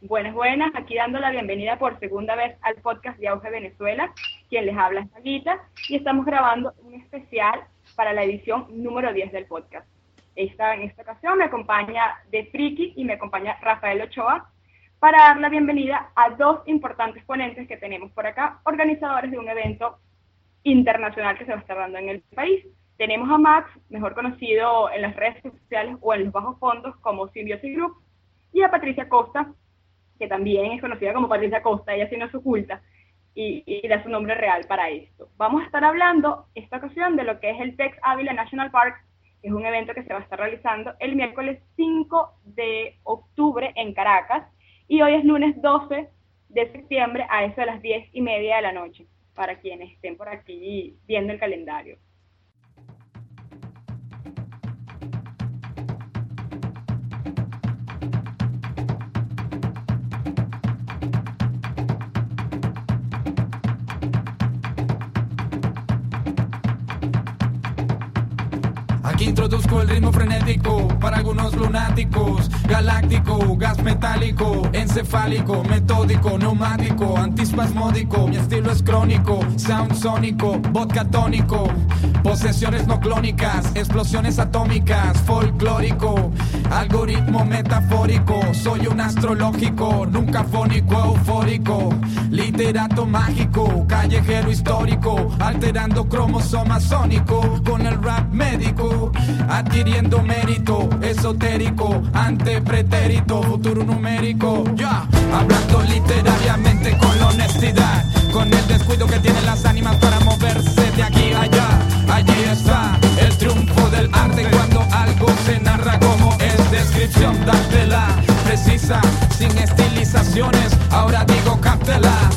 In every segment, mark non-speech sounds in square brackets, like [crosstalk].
Buenas, buenas, aquí dando la bienvenida por segunda vez al podcast de Auge Venezuela, quien les habla es Aguita, y estamos grabando un especial para la edición número 10 del podcast. Esta, en esta ocasión me acompaña De Friki y me acompaña Rafael Ochoa para dar la bienvenida a dos importantes ponentes que tenemos por acá, organizadores de un evento internacional que se va a estar dando en el país. Tenemos a Max, mejor conocido en las redes sociales o en los bajos fondos como Symbiosis Group, y a Patricia Costa, que también es conocida como Patricia Costa, ella sí no se oculta y, da su nombre real para esto. Vamos a estar hablando esta ocasión de lo que es el Tex Ávila National Park, que es un evento que se va a estar realizando el miércoles 5 de octubre en Caracas y hoy es lunes 12 de septiembre a eso de las 10 y media de la noche, para quienes estén por aquí viendo el calendario. Introduzco el ritmo frenético para algunos lunáticos. Galáctico, gas metálico, encefálico, metódico, neumático, antispasmódico. Mi estilo es crónico, sound sónico, vodka tónico. Posesiones no clónicas, explosiones atómicas, folclórico, algoritmo metafórico. Soy un astrológico, nunca fónico, eufórico. Literato mágico, callejero histórico, alterando cromosoma sónico con el rap médico adquiriendo mérito esotérico, ante pretérito, futuro numérico. Ya, hablando literariamente con la honestidad, con el descuido que tienen las ánimas para moverse de aquí a allá. Allí está el triunfo del arte cuando algo se narra como es descripción, dátela precisa, sin estilizaciones. Ahora digo cáptela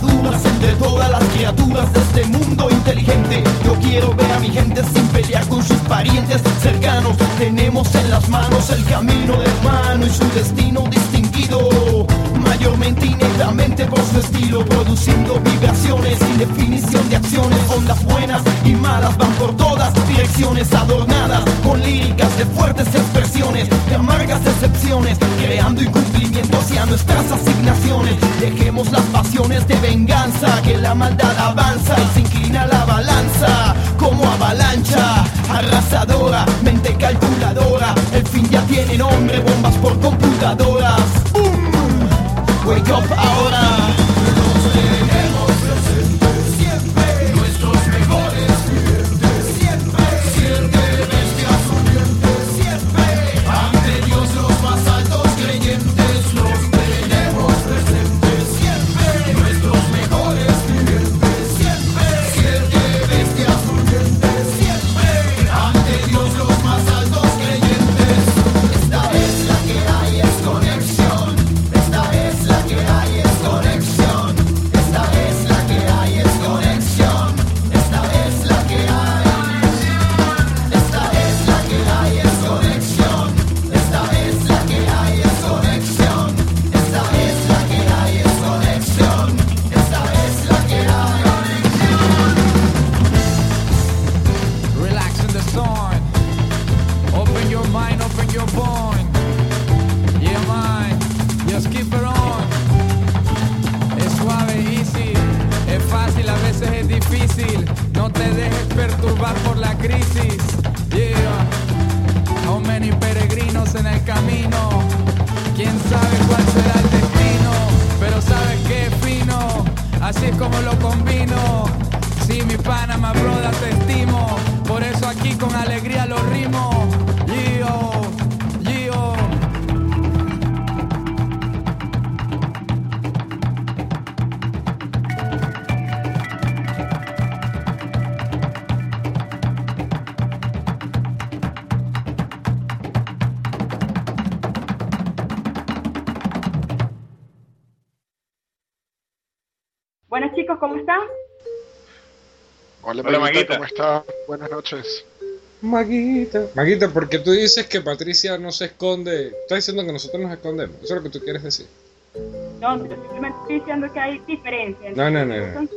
entre todas las criaturas de este mundo inteligente, yo quiero ver a mi gente sin pelear con sus parientes cercanos. Tenemos en las manos el camino del hermano y su destino por su estilo, produciendo vibraciones sin definición de acciones. Ondas buenas y malas van por todas direcciones, adornadas con líricas de fuertes expresiones, de amargas excepciones, creando incumplimientos hacia nuestras asignaciones. Dejemos las pasiones de venganza, que la maldad avanza y se inclina la balanza como avalancha arrasadora, mente calculadora. El fin ya tiene nombre, bombas por computadoras. Wake up ahora. Hola, Hola, Maguita, Maguita. ¿cómo está? Buenas noches. Maguita. Maguita, porque tú dices que Patricia no se esconde. Estás diciendo que nosotros nos escondemos. Eso es lo que tú quieres decir. No, pero simplemente estoy diciendo que hay diferencia. No, no, no, no.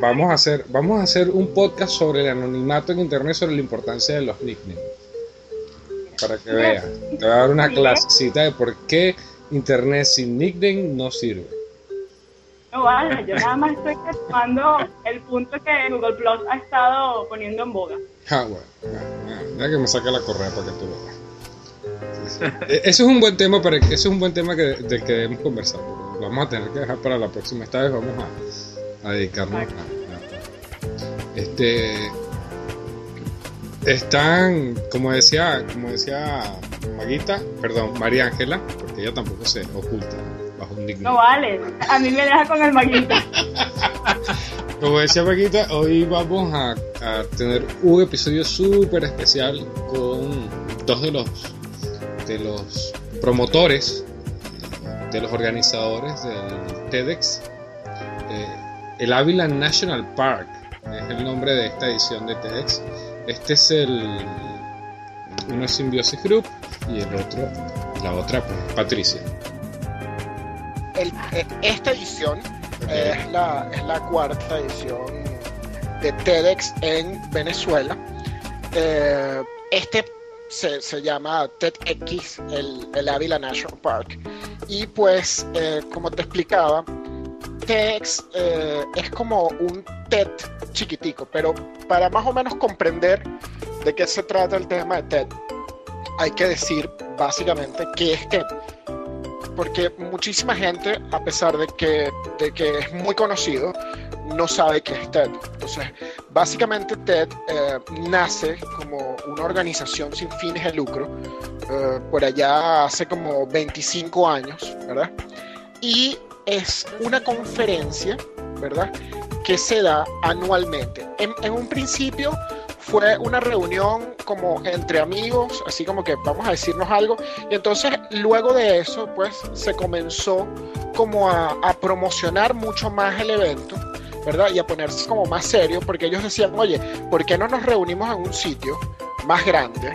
Vamos a hacer, vamos a hacer un podcast sobre el anonimato en internet, sobre la importancia de los nicknames. Para que veas. Te voy a dar una clasecita de por qué internet sin nickname no sirve. No vale, yo nada más estoy retomando el punto que Google Plus ha estado poniendo en boga. Ah, bueno. Deja que me saque la correa para que tú veas. Sí, sí. E- Eso es un buen tema para eso es un buen tema que, del que debemos conversar. Lo vamos a tener que dejar para la próxima. Esta vez vamos a, a dedicarnos a, a- este están, como decía, como decía Maguita, perdón, María Ángela, porque ella tampoco se oculta bajo un nickname. No vale, a mí me deja con el maguita. [laughs] Como decía Paquita, hoy vamos a, a tener un episodio súper especial con dos de los, de los promotores, de los organizadores del TEDx. Eh, el Ávila National Park es el nombre de esta edición de TEDx. Este es el. Uno es Symbiosis Group y el otro, la otra, pues Patricia. El- eh, esta edición Eh, es, la, es la cuarta edición de TEDx en Venezuela. Eh, este se, se llama TEDx, el, el Ávila National Park. Y pues, eh, como te explicaba, TEDx eh, es como un TED chiquitico, pero para más o menos comprender de qué se trata el tema de TED, hay que decir básicamente qué es TED. Porque muchísima gente, a pesar de que, de que es muy conocido, no sabe qué es TED. Entonces, básicamente TED eh, nace como una organización sin fines de lucro, eh, por allá hace como 25 años, ¿verdad? Y es una conferencia, ¿verdad? Que se da anualmente. En, en un principio fue una reunión como entre amigos, así como que vamos a decirnos algo. Y entonces luego de eso, pues se comenzó como a, promocionar mucho más el evento, ¿verdad? Y a ponerse como más serio, porque ellos decían, oye, ¿por qué no nos reunimos en un sitio más grande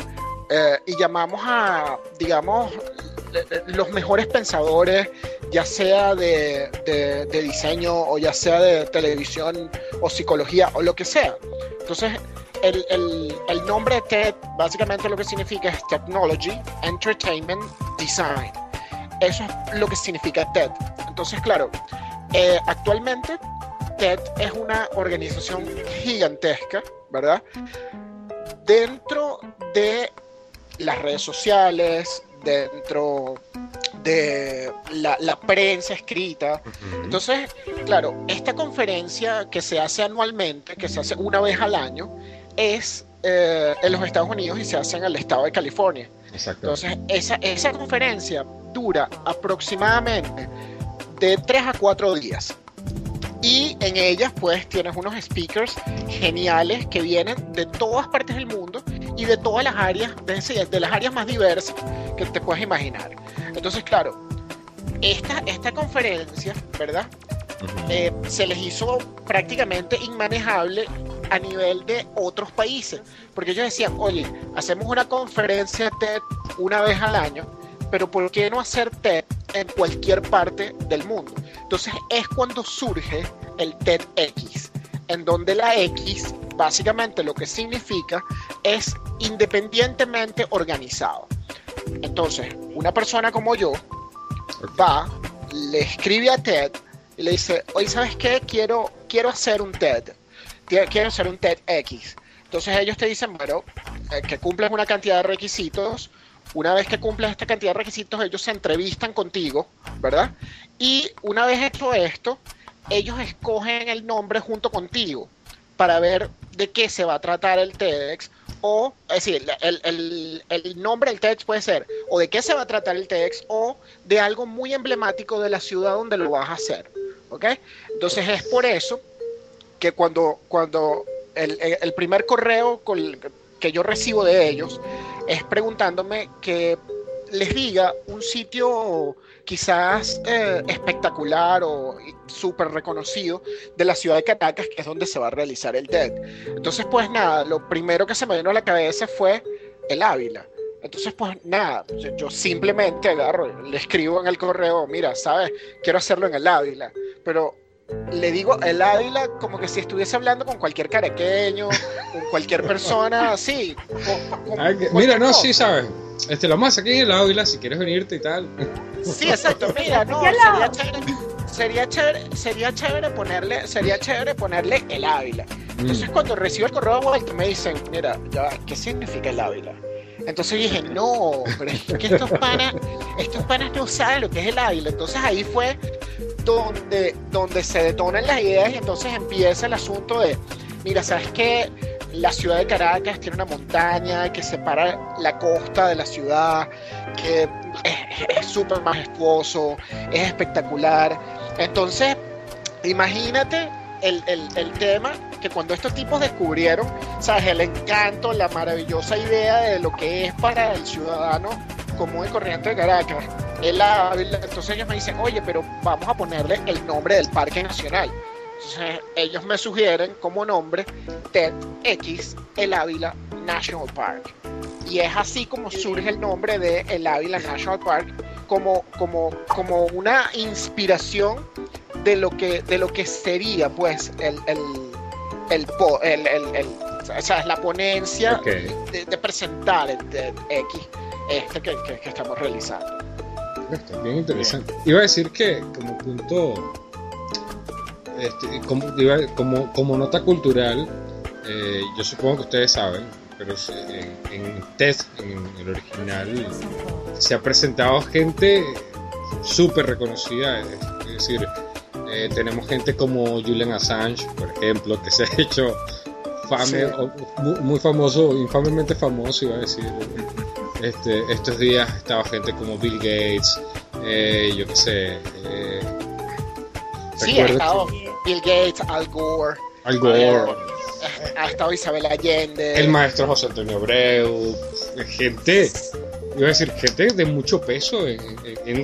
eh, y llamamos a, digamos, los mejores pensadores, ya sea de, de- de diseño o ya sea de televisión o psicología o lo que sea? Entonces, el, el- el nombre de TED básicamente lo que significa es Technology, Entertainment, Design. Eso es lo que significa TED. Entonces, claro, eh, actualmente TED es una organización gigantesca, ¿verdad? Dentro de las redes sociales, dentro de la, la prensa escrita. Entonces, claro, esta conferencia que se hace anualmente, que se hace una vez al año, es eh, en los Estados Unidos y se hace en el estado de California. Exacto. Entonces, esa, esa conferencia dura aproximadamente de 3 a 4 días. Y en ellas, pues, tienes unos speakers geniales que vienen de todas partes del mundo y de todas las áreas, de, de las áreas más diversas que te puedes imaginar. Entonces, claro, esta, esta conferencia, ¿verdad? Eh, se les hizo prácticamente inmanejable a nivel de otros países, porque ellos decían, oye, hacemos una conferencia TED una vez al año, pero ¿por qué no hacer TED en cualquier parte del mundo? Entonces es cuando surge el TEDx, en donde la X básicamente lo que significa es independientemente organizado. Entonces, una persona como yo va, le escribe a TED y le dice, oye, ¿sabes qué? Quiero, quiero hacer un TED, Quiero hacer un TEDx. Entonces ellos te dicen, bueno, eh, que cumples una cantidad de requisitos. Una vez que cumples esta cantidad de requisitos, ellos se entrevistan contigo, ¿verdad? Y una vez hecho esto, ellos escogen el nombre junto contigo para ver de qué se va a tratar el TEDx o, es decir, el, el, el, nombre del TEDx puede ser o de qué se va a tratar el TEDx o de algo muy emblemático de la ciudad donde lo vas a hacer, ¿ok? Entonces es por eso que cuando, cuando el, el primer correo que yo recibo de ellos es preguntándome que les diga un sitio quizás eh, espectacular o súper reconocido de la ciudad de Caracas, que es donde se va a realizar el TED. Entonces, pues nada, lo primero que se me vino a la cabeza fue el Ávila. Entonces, pues nada, yo, simplemente agarro, le escribo en el correo, mira, sabes, quiero hacerlo en el Ávila, pero le digo el Ávila como que si estuviese hablando con cualquier caraqueño, con cualquier persona así. mira, no, sí, sabes. Este, lo más aquí en el Ávila, si quieres venirte y tal. Sí, exacto. Mira, no, sería chévere, sería chévere, ponerle, sería chévere ponerle el Ávila. Entonces, mm. cuando recibo el correo de vuelta, me dicen, mira, ya, ¿qué significa el Ávila? Entonces dije, no, pero es que estos panas, estos panas no saben lo que es el Ávila. Entonces ahí fue donde, donde se detonan las ideas y entonces empieza el asunto de, mira, ¿sabes qué? La ciudad de Caracas tiene una montaña que separa la costa de la ciudad, que es súper majestuoso, es espectacular. Entonces, imagínate el, el, tema que cuando estos tipos descubrieron, ¿sabes? El encanto, la maravillosa idea de lo que es para el ciudadano común y corriente de Caracas, el Ávila, entonces ellos me dicen, oye, pero vamos a ponerle el nombre del Parque Nacional. Entonces ellos me sugieren como nombre TEDx El Ávila National Park. Y es así como surge el nombre de El Ávila National Park, como, como, como una inspiración de lo que, de lo que sería pues el, el, el, el, o sea, la ponencia de, presentar el TEDx este que, que, estamos realizando. Está bien interesante. Iba a decir que como punto, este, como, como, nota cultural, eh, yo supongo que ustedes saben, pero en, en TED, en el original, se ha presentado gente súper reconocida, es decir, eh, tenemos gente como Julian Assange, por ejemplo, que se ha hecho muy, famoso, infamemente famoso, iba a decir. Este, estos días estaba gente como Bill Gates, eh, yo qué sé. Eh, sí, ha estado Bill Gates, Al Gore. Al Gore. Ha estado Isabel Allende. El maestro José Antonio Abreu. Gente, iba a decir, gente de mucho peso,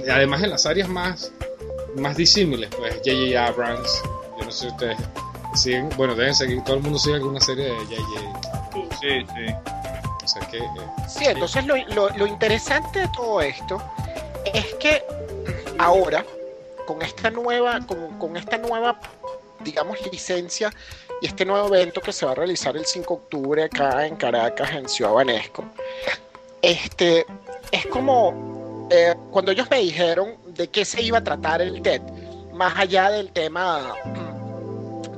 además en las áreas más, más disímiles, pues J.J. Abrams. Yo no sé si ustedes siguen, bueno, deben seguir, todo el mundo sigue alguna serie de J.J. Sí, sí. Eh, sí, entonces lo, lo, interesante de todo esto es que ahora, con esta nueva, con, con, esta nueva, digamos, licencia y este nuevo evento que se va a realizar el 5 de octubre acá en Caracas, en Ciudad Banesco, este, es como eh, cuando ellos me dijeron de qué se iba a tratar el TED, más allá del tema,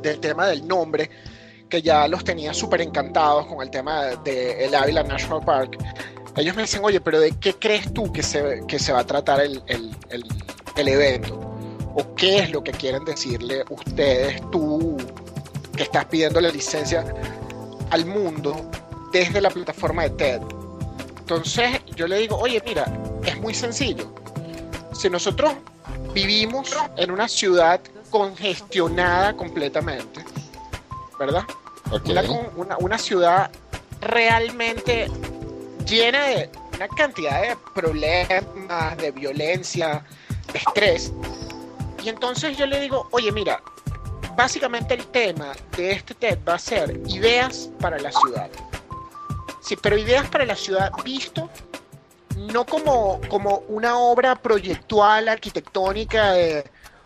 del tema del nombre, que ya los tenía súper encantados con el tema del de, el Ávila National Park, ellos me dicen, oye, pero ¿de qué crees tú que se, que se va a tratar el, el, el, evento? ¿O qué es lo que quieren decirle ustedes, tú que estás pidiendo la licencia al mundo desde la plataforma de TED? Entonces yo le digo, oye, mira, es muy sencillo. Si nosotros vivimos en una ciudad congestionada completamente, ¿verdad? Una, ciudad realmente llena de una cantidad de problemas, de violencia, de estrés. Y entonces yo le digo, oye, mira, básicamente el tema de este TED va a ser ideas para la ciudad. Sí, pero ideas para la ciudad visto no como, como una obra proyectual arquitectónica de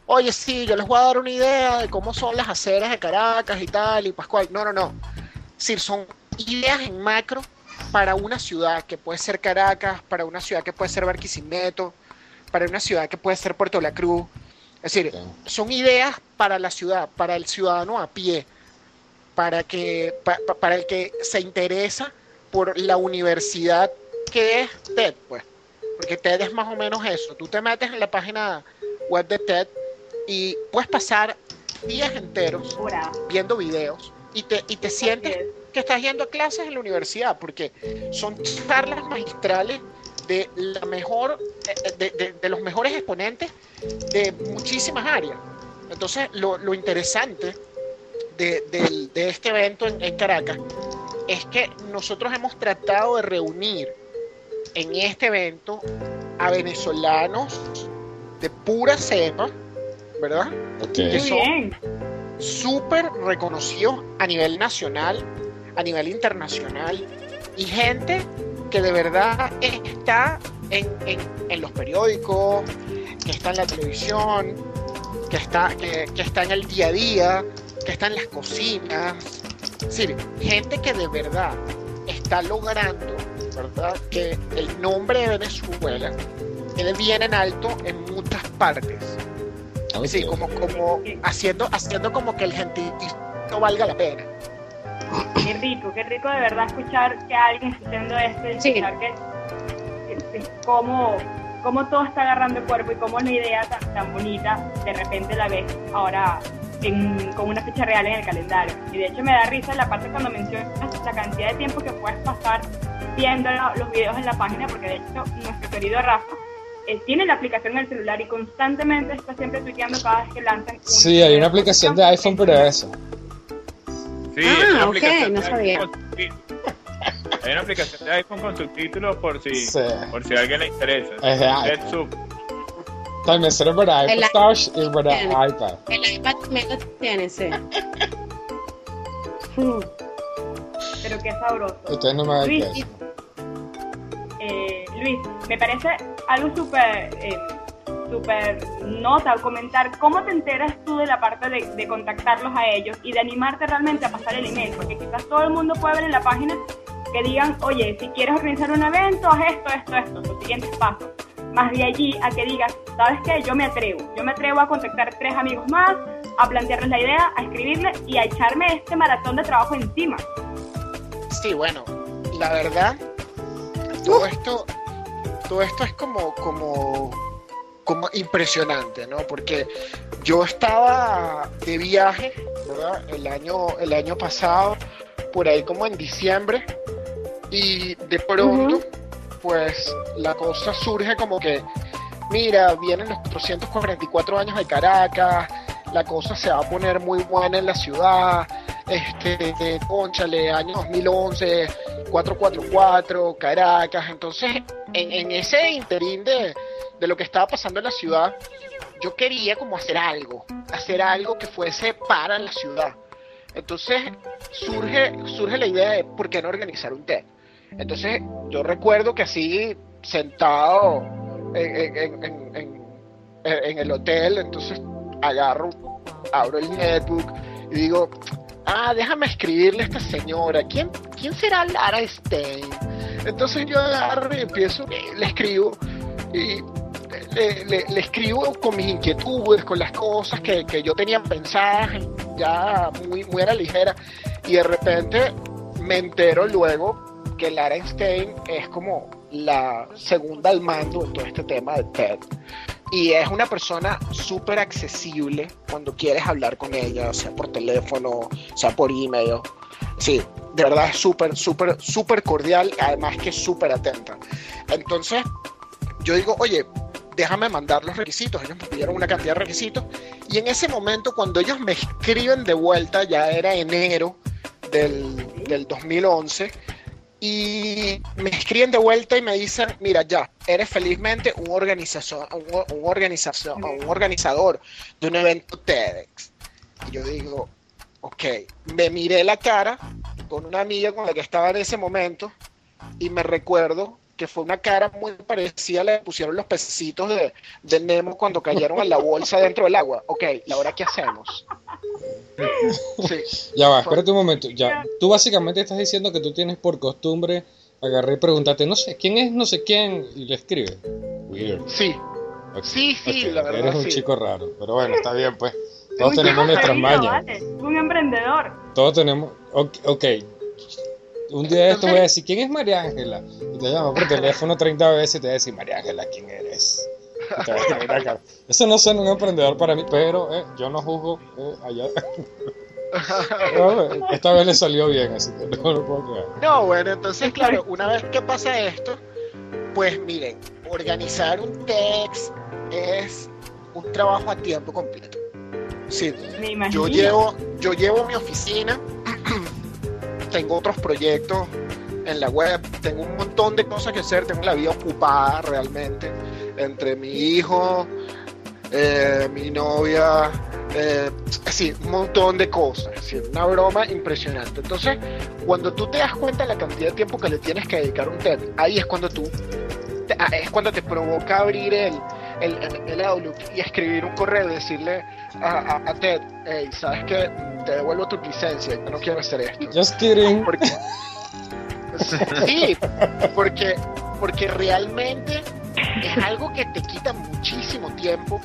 oye, sí, yo les voy a dar una idea de cómo son las aceras de Caracas y tal, y Pascual. No, no, no. Sí, son ideas en macro para una ciudad que puede ser Caracas, para una ciudad que puede ser Barquisimeto, para una ciudad que puede ser Puerto La Cruz. Es decir, son ideas para la ciudad, para el ciudadano a pie, para, que, para el que se interesa por la universidad que es TED, pues. Porque TED es más o menos eso. Tú te metes en la página web de TED y puedes pasar días enteros viendo videos y te, y te sientes que estás yendo a clases en la universidad, porque son charlas magistrales de la mejor, de, de- de los mejores exponentes de muchísimas áreas. Entonces, lo, lo interesante de, del- de este evento en, en Caracas es que nosotros hemos tratado de reunir en este evento a venezolanos de pura cepa, ¿verdad? Eso- bien. súper reconocidos a nivel nacional, a nivel internacional, y gente que de verdad está en, en- en los periódicos, que está en la televisión, que está, que, que está en el día a día, que está en las cocinas. Es decir, gente que de verdad está logrando, ¿verdad? Que el nombre de Venezuela quede bien en alto en muchas partes. Sí, como, como haciendo, haciendo como que el gentilicio no valga la pena. Qué rico, qué rico de verdad escuchar que alguien está haciendo esto y Sí. escuchar que, que- que cómo, cómo todo está agarrando cuerpo y cómo una idea tan, tan bonita de repente la ves ahora en- con una fecha real en el calendario. Y de hecho me da risa la parte cuando mencionas la cantidad de tiempo que puedes pasar viendo la- los videos en la página, porque de hecho nuestro querido Rafa eh, tiene la aplicación en el celular y constantemente está siempre tuiteando cada vez que lanzan. un- Sí, hay una aplicación de iPhone para eso. Sí, Ah, es una ok, no sabía. Hay una aplicación de iPhone con subtítulos por si, Sí. por si a alguien le interesa. Es de iPhone. Sub. También sirve para El iPod Touch y para tiene. iPad. El iPad también lo tiene, sí. Pero qué sabroso. Ustedes no me caso. Eh, Luis, me parece algo súper eh, súper nota o comentar cómo te enteras tú de la parte de, de contactarlos a ellos y de animarte realmente a pasar el email, porque quizás todo el mundo puede ver en la página que digan, oye, si quieres organizar un evento, haz esto, esto, esto, los siguientes pasos. Más de allí a que digas, ¿sabes qué? Yo me atrevo. Yo me atrevo a contactar tres amigos más, a plantearles la idea, a escribirles y a echarme este maratón de trabajo encima. Sí, bueno, la verdad, todo esto, todo esto es como, como, como impresionante, ¿no? Porque yo estaba de viaje, ¿verdad? El año, el año pasado, por ahí como en diciembre, y de pronto, pues la cosa surge como que, mira, vienen los 444 años de Caracas, la cosa se va a poner muy buena en la ciudad, este, conchale, año 2011, 444, Caracas, entonces en, en ese interín de, de lo que estaba pasando en la ciudad, yo quería como hacer algo, hacer algo que fuese para la ciudad. Entonces surge, surge la idea de por qué no organizar un TED. Entonces yo recuerdo que así sentado en, en- en- en- el hotel, entonces agarro, abro el netbook y digo, ah, déjame escribirle a esta señora, ¿quién, quién será Lara Stein? Entonces yo agarro y empiezo, le escribo y le, escribo con mis inquietudes, con las cosas que, que yo tenía pensadas, ya muy, muy a la ligera, y de repente me entero luego que Lara Stein es como la segunda al mando en todo este tema de TED. Y es una persona súper accesible cuando quieres hablar con ella, sea por teléfono, sea por email. Sí, de verdad es súper, súper, súper cordial, además que súper atenta. Entonces, yo digo, oye, déjame mandar los requisitos. Ellos me pidieron una cantidad de requisitos. Y en ese momento, cuando ellos me escriben de vuelta, ya era enero del, del 2011, y me escriben de vuelta y me dicen, mira, ya, eres felizmente un, organización, un, un organización, un organizador de un evento TEDx. Y yo digo, ok, me miré la cara con una amiga con la que estaba en ese momento y me recuerdo que fue una cara muy parecida a la que pusieron los pececitos de, de Nemo cuando cayeron en la bolsa dentro del agua. Ok, ¿y ahora qué hacemos? Sí. Ya va, espérate un momento. Ya, tú básicamente estás diciendo que tú tienes por costumbre agarrar y preguntarte, no sé, ¿quién es no sé quién? Y le escribe. Weird. Sí, Sí, sí, la verdad, Eres un sí. chico raro, pero bueno, está bien, pues. Todos tenemos nuestras mañas. ¿vale? Un emprendedor. Todos tenemos. Ok. ok. Un día de esto voy a decir, ¿quién es María Ángela? Y te llamo por teléfono 30 veces y te voy a decir, María Ángela, ¿quién eres? Acá. Eso no suena un emprendedor para mí, pero eh, yo no juzgo eh, allá. [laughs] No, Esta vez le salió bien, así que no lo puedo creer. No, bueno, entonces, claro, una vez que pasa esto, pues miren, organizar un text es un trabajo a tiempo completo. Sí, yo llevo, yo llevo mi oficina, [clears throat] tengo otros proyectos en la web, tengo un montón de cosas que hacer, tengo la vida ocupada realmente, entre mi hijo, eh, mi novia, eh, un montón de cosas, una broma impresionante. Entonces, cuando tú te das cuenta de la cantidad de tiempo que le tienes que dedicar a un TED, ahí es cuando tú, ah, es cuando te provoca abrir el, el, el- Outlook y escribir un correo y decirle a, a, a Ted, hey, ¿sabes qué? Te devuelvo tu licencia, yo no quiero hacer esto. Just kidding. Porque, sí, porque, porque realmente es algo que te quita muchísimo tiempo,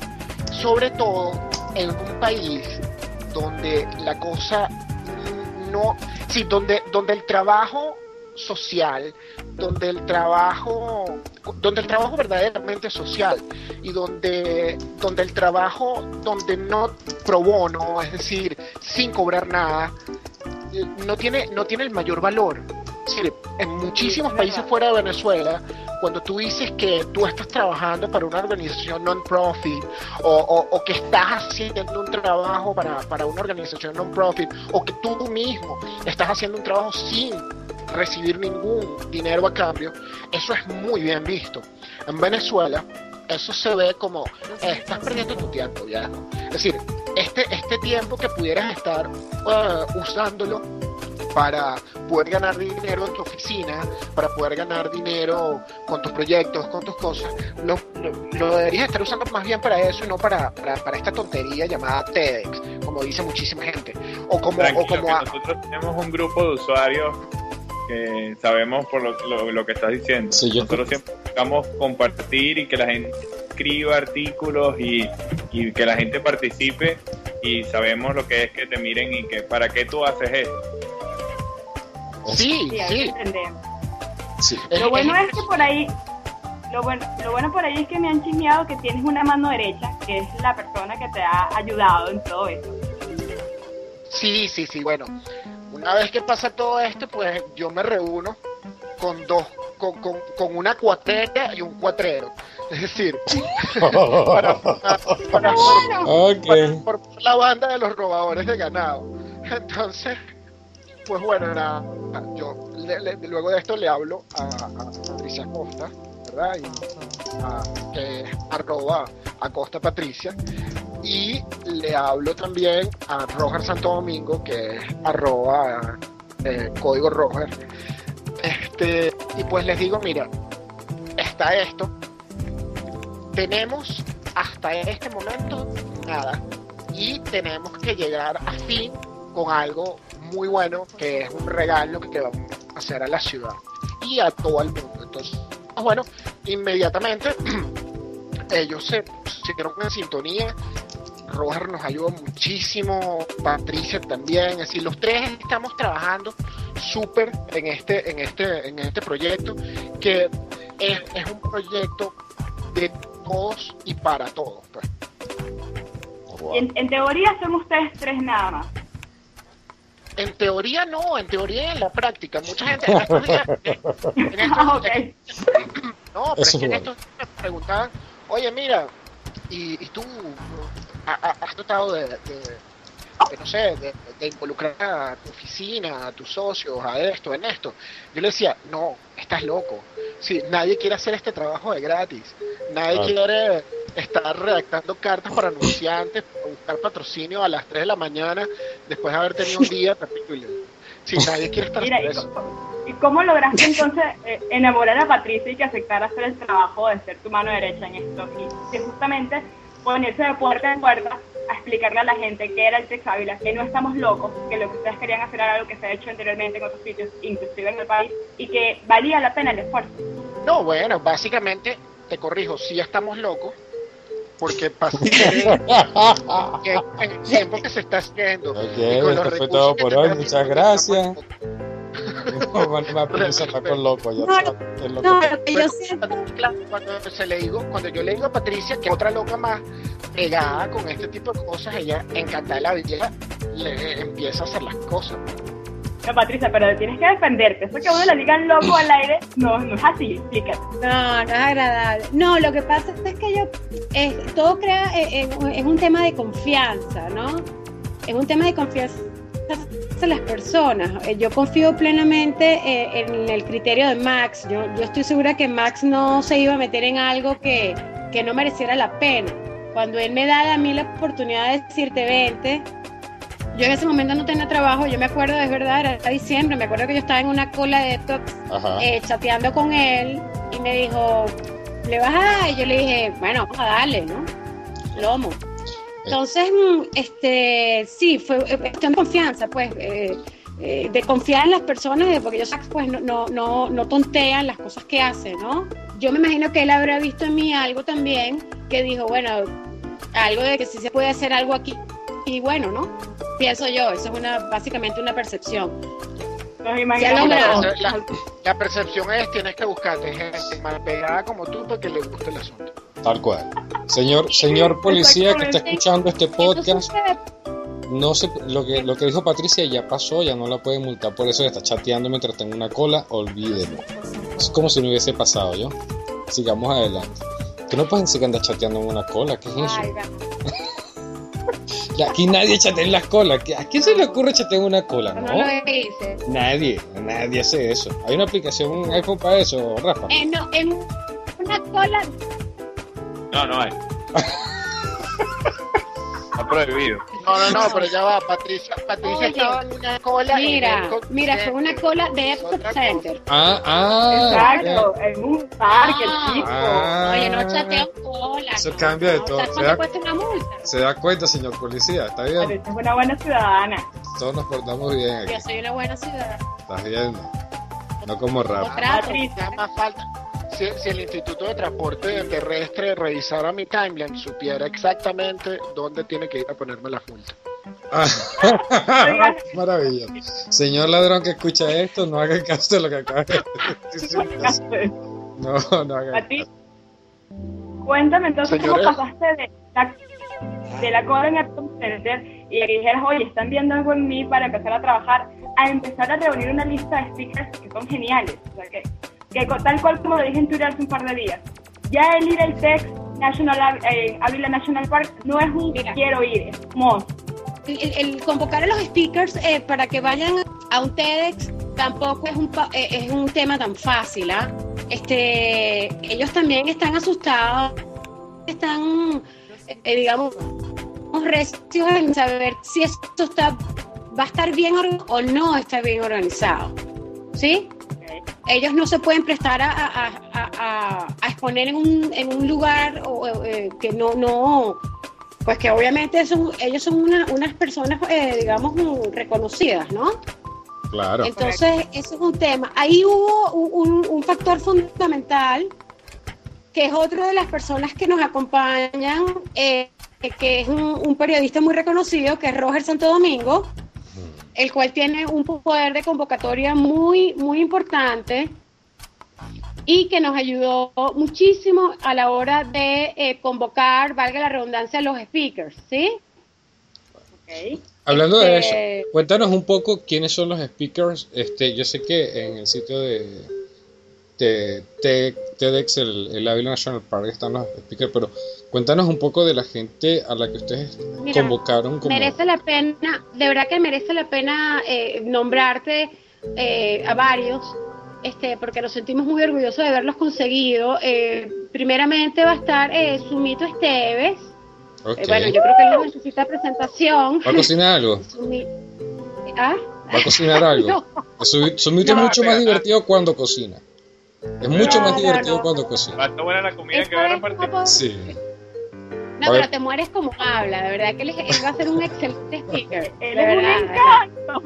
sobre todo en un país donde la cosa no, sí, donde, donde el trabajo social, donde el trabajo, donde el trabajo verdaderamente social y donde, donde el trabajo, donde no pro bono, es decir, sin cobrar nada, no tiene, no tiene el mayor valor. Es decir, en muchísimos es países fuera de Venezuela, cuando tú dices que tú estás trabajando para una organización non-profit o, o- o que estás haciendo un trabajo para, para una organización non-profit o que tú mismo estás haciendo un trabajo sin recibir ningún dinero a cambio, eso es muy bien visto. En Venezuela, eso se ve como, "Eh, estás perdiendo tu tiempo, ya. Es decir, este, este tiempo que pudieras estar eh, usándolo para poder ganar dinero en tu oficina, para poder ganar dinero con tus proyectos, con tus cosas, lo, lo- lo deberías estar usando más bien para eso y no para, para, para esta tontería llamada TEDx, como dice muchísima gente. O como, o como a- nosotros tenemos un grupo de usuarios que sabemos por lo, lo- lo que estás diciendo. Sí, yo- nosotros siempre buscamos compartir y que la gente escriba artículos y, y que la gente participe y sabemos lo que es que te miren y que para qué tú haces esto. Sí, Sí. Lo bueno es que por ahí, lo bueno, lo bueno por ahí es que me han chismeado que tienes una mano derecha, que es la persona que te ha ayudado en todo eso. Sí, sí, sí, bueno. Una vez que pasa todo esto, pues yo me reúno con dos, con, con, con una cuatrera y un cuatrero. Es decir, para, para, para- Ok. para formar la banda de los robadores de ganado. Entonces, pues bueno, nada, yo le- le- luego de esto le hablo a, a Patricia Costa, Y a, que es Patricia. Y le hablo también a Roger Santo Domingo, que es arroba eh, código Roger. Este, y pues les digo, mira, está esto. Tenemos hasta este momento nada. Y tenemos que llegar a fin con algo muy bueno, que es un regalo que vamos a hacer a la ciudad y a todo el mundo. Entonces, bueno, inmediatamente [clears throat] ellos se pusieron en sintonía. Roger nos ayudó muchísimo, Patricia también, es decir, los tres estamos trabajando súper en este, en este, en este proyecto, que es, un proyecto de todos y para todos. pues. En, en teoría son ustedes tres nada más. En teoría no, en teoría y en la práctica. Mucha gente en estos días, [laughs] en estos- Ah, ok. [laughs] No, pero Eso es que en estos me preguntaban, oye, mira, y, y tú ha- ha- has tratado de, de- de, no sé, de, de involucrar a tu oficina, a tus socios, a esto, en esto. Yo le decía, no, estás loco. Sí, nadie quiere hacer este trabajo de gratis. Nadie quiere estar redactando cartas para anunciantes, buscar patrocinio a las 3 de la mañana después de haber tenido un día terrible. Sí, nadie quiere estar Mira, ¿y cómo, y cómo lograste entonces eh, enamorar a Patricia y que aceptara hacer el trabajo de ser tu mano derecha en esto? Y que justamente ponerse de puerta en puerta a explicarle a la gente que era el Tex Ávila, que no estamos locos, que lo que ustedes querían hacer era algo que se ha hecho anteriormente en otros sitios, inclusive en el país, y que valía la pena el esfuerzo. No, bueno, básicamente, te corrijo, sí estamos locos, porque en el tiempo que se está haciendo Ok, esto fue todo por hoy. Muchas gracias. [laughs] No, no me va a pensar con loco, ya No, yo siento. claro, cuando se le digo, cuando yo le digo a Patricia que otra loca más pegada con este tipo de cosas, ella encantada de la vida le empieza a hacer las cosas. No, Patricia, pero tienes que defenderte. Eso que uno le digan loco al aire, no, no es así, explícate. No, no es agradable. No, lo que pasa es que yo, eh, todo crea, eh, eh, es un tema de confianza, ¿no? Es un tema de confianza hacia las personas. Yo confío plenamente en el criterio de Max. Yo, yo estoy segura que Max no se iba a meter en algo que, que no mereciera la pena. Cuando él me da a mí la oportunidad de decirte, vente, yo en ese momento no tenía trabajo, yo me acuerdo, es verdad, era diciembre, me acuerdo que yo estaba en una cola de Ajá. eh, chateando con él y me dijo, ¿le vas a dar? Y yo le dije, bueno, vamos a darle, ¿no? Lomo. Entonces, mm, este, sí, fue eh, cuestión de confianza, pues, eh, eh, de confiar en las personas, porque yo sé que pues, no, no, no, no tontean las cosas que hacen, ¿no? Yo me imagino que él habrá visto en mí algo también que dijo, bueno, algo de que sí se puede hacer algo aquí. Y bueno, ¿no? Pienso yo, eso es una, básicamente una percepción. Nos imaginamos. La, grabo. la- la percepción es tienes que buscarte gente mal pegada como tú porque le guste el asunto. Tal cual. Señor, señor policía que está escuchando este podcast, no se, lo que lo que dijo Patricia ya pasó, ya no la pueden multar por eso, está chateando mientras tengo una cola, olvídelo. Es como si no hubiese pasado yo. Sigamos adelante. Que no pueden seguir andar chateando en una cola, ¿qué es eso? Aquí nadie chatea en las colas. ¿A quién se le ocurre chatear en una cola? No No, lo hice. nadie, nadie hace eso. Hay una aplicación, un iPhone para eso, Rafa. En, no, en una cola. No, no hay. [laughs] Prohibido. No, no, no, pero ya va, Patricia, Patricia Oye, estaba en una cola. Mira, mira, fue una cola de Epcot Center. Ah, ah. Exacto, en un parque, Ah. chico. Ah. Oye, no chateo cola. Eso no, cambia de no, todo, ¿Sabes se da- cuesta una multa? Se da cuenta, señor policía, está Pero bien. esta es una buena ciudadana. Todos nos portamos bien aquí. Yo soy una buena ciudad. Estás viendo. No como. Trato. Patricia, más falta. Si, si el Instituto de Transporte Terrestre revisara mi timeline, supiera exactamente dónde tiene que ir a ponerme la multa. Ah, [laughs] Maravilla. Señor ladrón que escucha esto, no haga caso de lo que acaba de decir. No, no haga a ti. Cuéntame entonces Señores. cómo pasaste de la, de la cola en Epcot Center y que dijeras, oye, están viendo algo en mí para empezar a trabajar, a empezar a reunir una lista de speakers que son geniales. O sea, que, que tal cual como lo dije en Twitter hace un par de días. Ya el ir al Tex National, eh, Ávila National Park no es un Mira. quiero ir, es must. El, el convocar a los speakers eh, para que vayan a un TEDx tampoco es un, eh, es un tema tan fácil. ¿ah? Este, ellos también están asustados, están, eh, digamos, recios en saber si esto está, va a estar bien o no está bien organizado. ¿Sí? Ellos no se pueden prestar a, a- a- a- a- a exponer en un, en un lugar o, eh, que no, no, pues que obviamente son, ellos son una- unas personas, eh, digamos, reconocidas, ¿no? Claro. Entonces, eso es un tema. Ahí hubo un factor fundamental, que es otro de las personas que nos acompañan, eh, que es un, un periodista muy reconocido, que es Roger Santo Domingo, el cual tiene un poder de convocatoria muy, muy importante y que nos ayudó muchísimo a la hora de eh, convocar, valga la redundancia, los speakers, ¿sí? Hablando de Este- eso, cuéntanos un poco quiénes son los speakers. Este, yo sé que en el sitio de TEDx, el, el Ávila National Park, están los speakers, pero cuéntanos un poco de la gente a la que ustedes Mira, convocaron como... Merece la pena, de verdad que merece la pena eh, nombrarte eh, a varios, este, porque nos sentimos muy orgullosos de haberlos conseguido. Eh, primeramente va a estar eh, Sumito Esteves. Eh, bueno, yo creo que él no necesita presentación. ¿Va a cocinar algo? [laughs] Sumi- ¿Ah? ¿Va a cocinar algo? [laughs] No. Su, su mito es mucho más pero- divertido cuando cocina. Es mucho No, más divertido no. cuando cocina. Va a estar buena la comida Esta que va a repartir. no, Sí. no, pero te mueres como habla, de verdad que él, él va a ser un excelente speaker. [laughs] Él de es un encanto.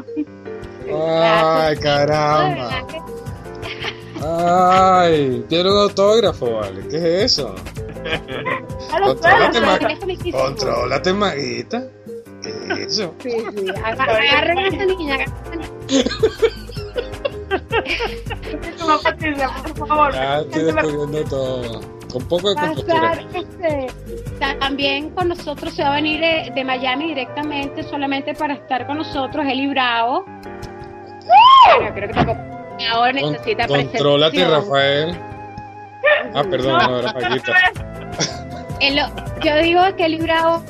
Ay, caramba. Ay, quiero un autógrafo, vale. ¿Qué es eso? [laughs] Contrólate, perros. ma- Déjame quitar. Contrólate, maguita. ¿Qué es eso? Sí, sí. Aga- Agarren a esa niña, [laughs] niña. por favor. Ya estoy descubriendo todo. Con poco de compostura. este, también con nosotros se va a venir de, de Miami directamente solamente para estar con nosotros Eli Bravo. Bueno, creo que tampoco ahora Con- necesita Contrólate, presentación. Rafael. Ah, perdón, no, yo digo que Eli Bravo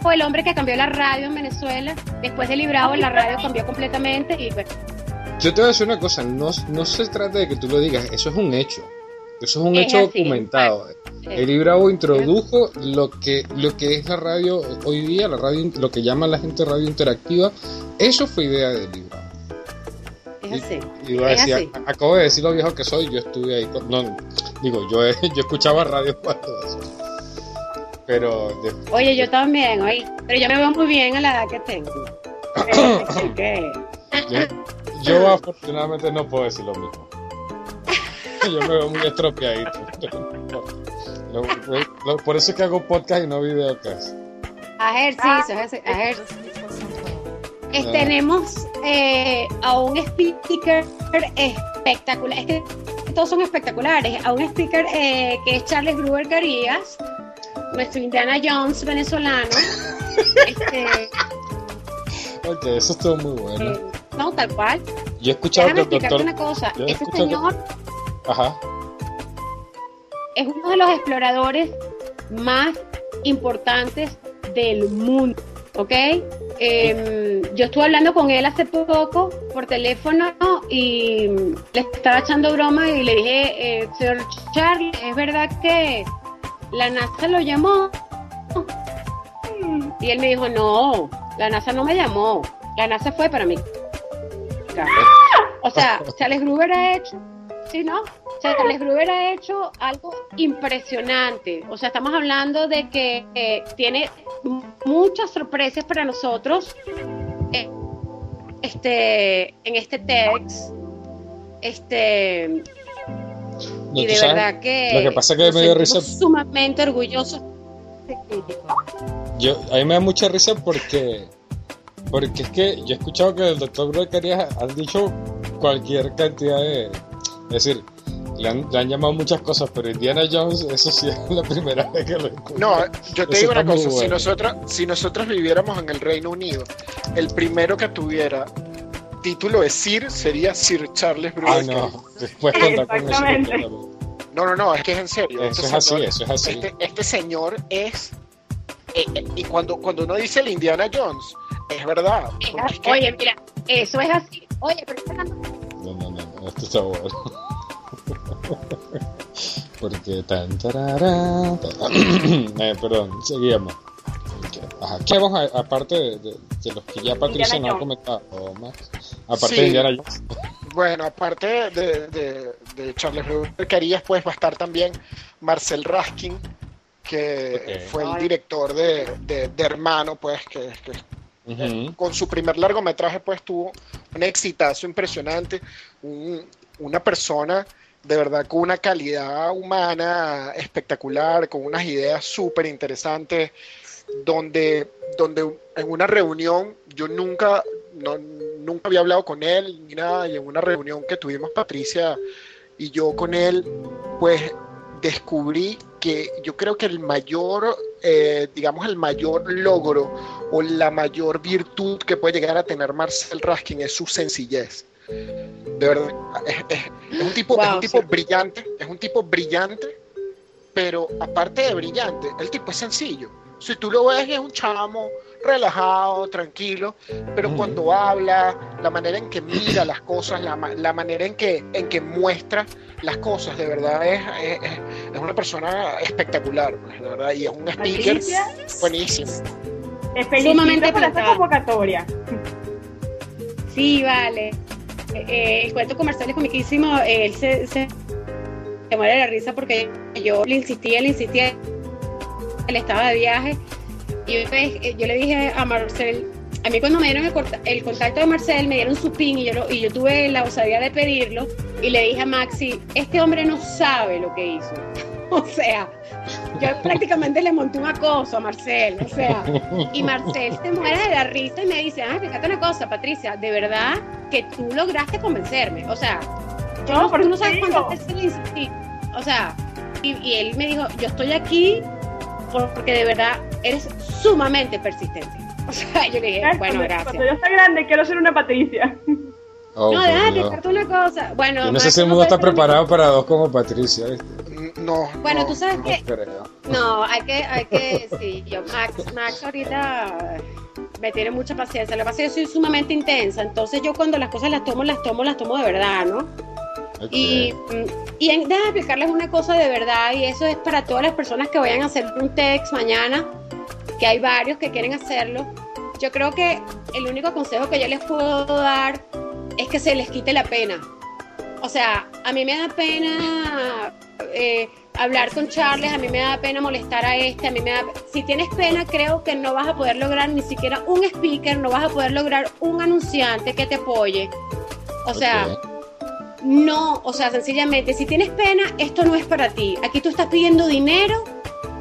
fue el hombre que cambió la radio en Venezuela. Después de Eli Bravo la radio cambió completamente y bueno, Yo te voy a decir una cosa, no, no se trata de que tú lo digas, eso es un hecho. Eso es un Es hecho así, documentado. Eli Bravo introdujo lo que, lo que es la radio hoy día, la radio, lo que llama la gente radio interactiva. Eso fue idea de Eli Bravo. es así. Y Es decir, así. a- acabo de decir lo viejo que soy, yo estuve ahí. con- no, digo, yo, [laughs] yo escuchaba radio [laughs] cuando eso. Pero de- Oye, yo también, oye, pero yo me veo muy bien a la edad que tengo. [coughs] Que- [coughs] yo, afortunadamente no puedo decir lo mismo. [laughs] Yo me veo muy estropeadito. [laughs] Lo- lo- por eso es que hago podcast y no videocast. Ejercicios, ejerci- ejercicios. Eh, tenemos eh, a un speaker espectacular. Es que todos son espectaculares. A un speaker eh, que es Charles Gruber Carías, nuestro Indiana Jones venezolano. [laughs] Este, Ok, eso estuvo muy bueno. eh, no, tal cual. Yo he escuchado Déjame que el explicarte doctor. una cosa. Ese que- señor Ajá. es uno de los exploradores más importantes del mundo, ¿ok? Em, yo estuve hablando con él hace poco por teléfono y le estaba echando broma y le dije, eh, señor Charlie, ¿es verdad que la NASA lo llamó? Y él me dijo, no, la NASA no me llamó, la NASA fue para mí. O sea, [laughs] Charles Gruber ha hecho, ¿sí, no? Charles Gruber ha hecho algo impresionante. O sea, estamos hablando de que eh, tiene muchas sorpresas para nosotros eh, este, en este text. Este, No, y de verdad que, lo que pasa es que me dio risa- sumamente orgullosos. de este. Yo, a mí me da mucha risa porque porque es que yo he escuchado que el doctor Bruno Carías han dicho cualquier cantidad de... Es decir, le han, le han llamado muchas cosas, pero Indiana Jones, eso sí es la primera vez que lo escucho. No, yo te Eso digo una cosa, si nosotros, si nosotros viviéramos en el Reino Unido, el primero que tuviera título de Sir sería Sir Charles Ah, Bruce. no, después contar con eso. No, no, no, es que es en serio. Eso Este es así, señor- eso es así. Este, este señor es... eh, eh, y cuando, cuando uno dice el Indiana Jones, es verdad. porque es que- Oye, mira, eso es así. Oye, pero No, no, no, no, esto está bueno. [laughs] Porque tan tarará, ta- [coughs] eh, perdón, seguíamos. Ajá, ¿qué vamos a, aparte de, de- de los que ya Patricia nos ha comentado, Max? Aparte Sí. de Indiana Jones. Bueno, aparte de, de, de Charles Carías, pues va a estar también Marcel Raskin, que fue el director de, de- de Hermano, pues, que, que Con su primer largometraje pues tuvo un exitazo impresionante, un- una persona de verdad con una calidad humana espectacular, con unas ideas súper interesantes, donde, donde en una reunión yo nunca, no- nunca había hablado con él ni nada, y en una reunión que tuvimos Patricia y yo con él, pues descubrí que yo creo que el mayor, eh, digamos, el mayor logro o la mayor virtud que puede llegar a tener Marcel Raskin es su sencillez. De verdad, es, es- es un tipo, es Wow, un tipo sí. brillante, es un tipo brillante, pero aparte de brillante, el tipo es sencillo. Si tú lo ves, es un chamo relajado, tranquilo, pero Mm. cuando habla, la manera en que mira las cosas, la, la manera en que, en que muestra las cosas, de verdad es, es, es- es una persona espectacular, pues, de verdad, y es un speaker Patricia, buenísimo. felicito Sumamente por esta convocatoria. Sí, vale. Eh, eh, el cuento comercial es comiquísimo. eh, Él se, se, se muere de la risa porque yo le insistía, le insistía. Él estaba de viaje. Y vez, eh, yo le dije a Marcel, a mí cuando me dieron el, contacto de Marcel, me dieron su pin y yo, lo- y yo tuve la osadía de pedirlo. Y le dije a Maxi, este hombre no sabe lo que hizo. [laughs] O sea, yo prácticamente le monté un acoso a Marcel. O sea, y Marcel se muere de la risa y me dice, ah, fíjate una cosa, Patricia, de verdad que tú lograste convencerme. O sea, Yo No, tú no sabes cuántas veces le insistí. O sea, y, y él me dijo, yo estoy aquí porque de verdad eres sumamente persistente. [laughs] O sea, yo le dije, bueno, cuando, gracias. cuando yo sea grande quiero ser una Patricia. Oh, no, déjate, Dios. darte una cosa. Bueno, Yo no sé si el mundo está preparado para dos como Patricia, ¿viste? Mm, No. Bueno, no. tú sabes No que creo. No, hay que, hay que, sí, yo, Max, Max ahorita eh, me tiene mucha paciencia. Lo que pasa es que yo soy sumamente intensa, entonces yo cuando las cosas las tomo, las tomo, las tomo de verdad, ¿no? Ok. Y, mm, y en- déjame explicarles una cosa de verdad, y eso es para todas las personas que vayan a hacer un TEDx mañana, que hay varios que quieren hacerlo. Yo creo que el único consejo que yo les puedo dar es que se les quite la pena. O sea, a mí me da pena eh, hablar con Charles, a mí me da pena molestar a este, a mí me da... Si tienes pena, creo que no vas a poder lograr ni siquiera un speaker, no vas a poder lograr un anunciante que te apoye. O sea, Ok. No, o sea, sencillamente, si tienes pena, esto no es para ti. Aquí tú estás pidiendo dinero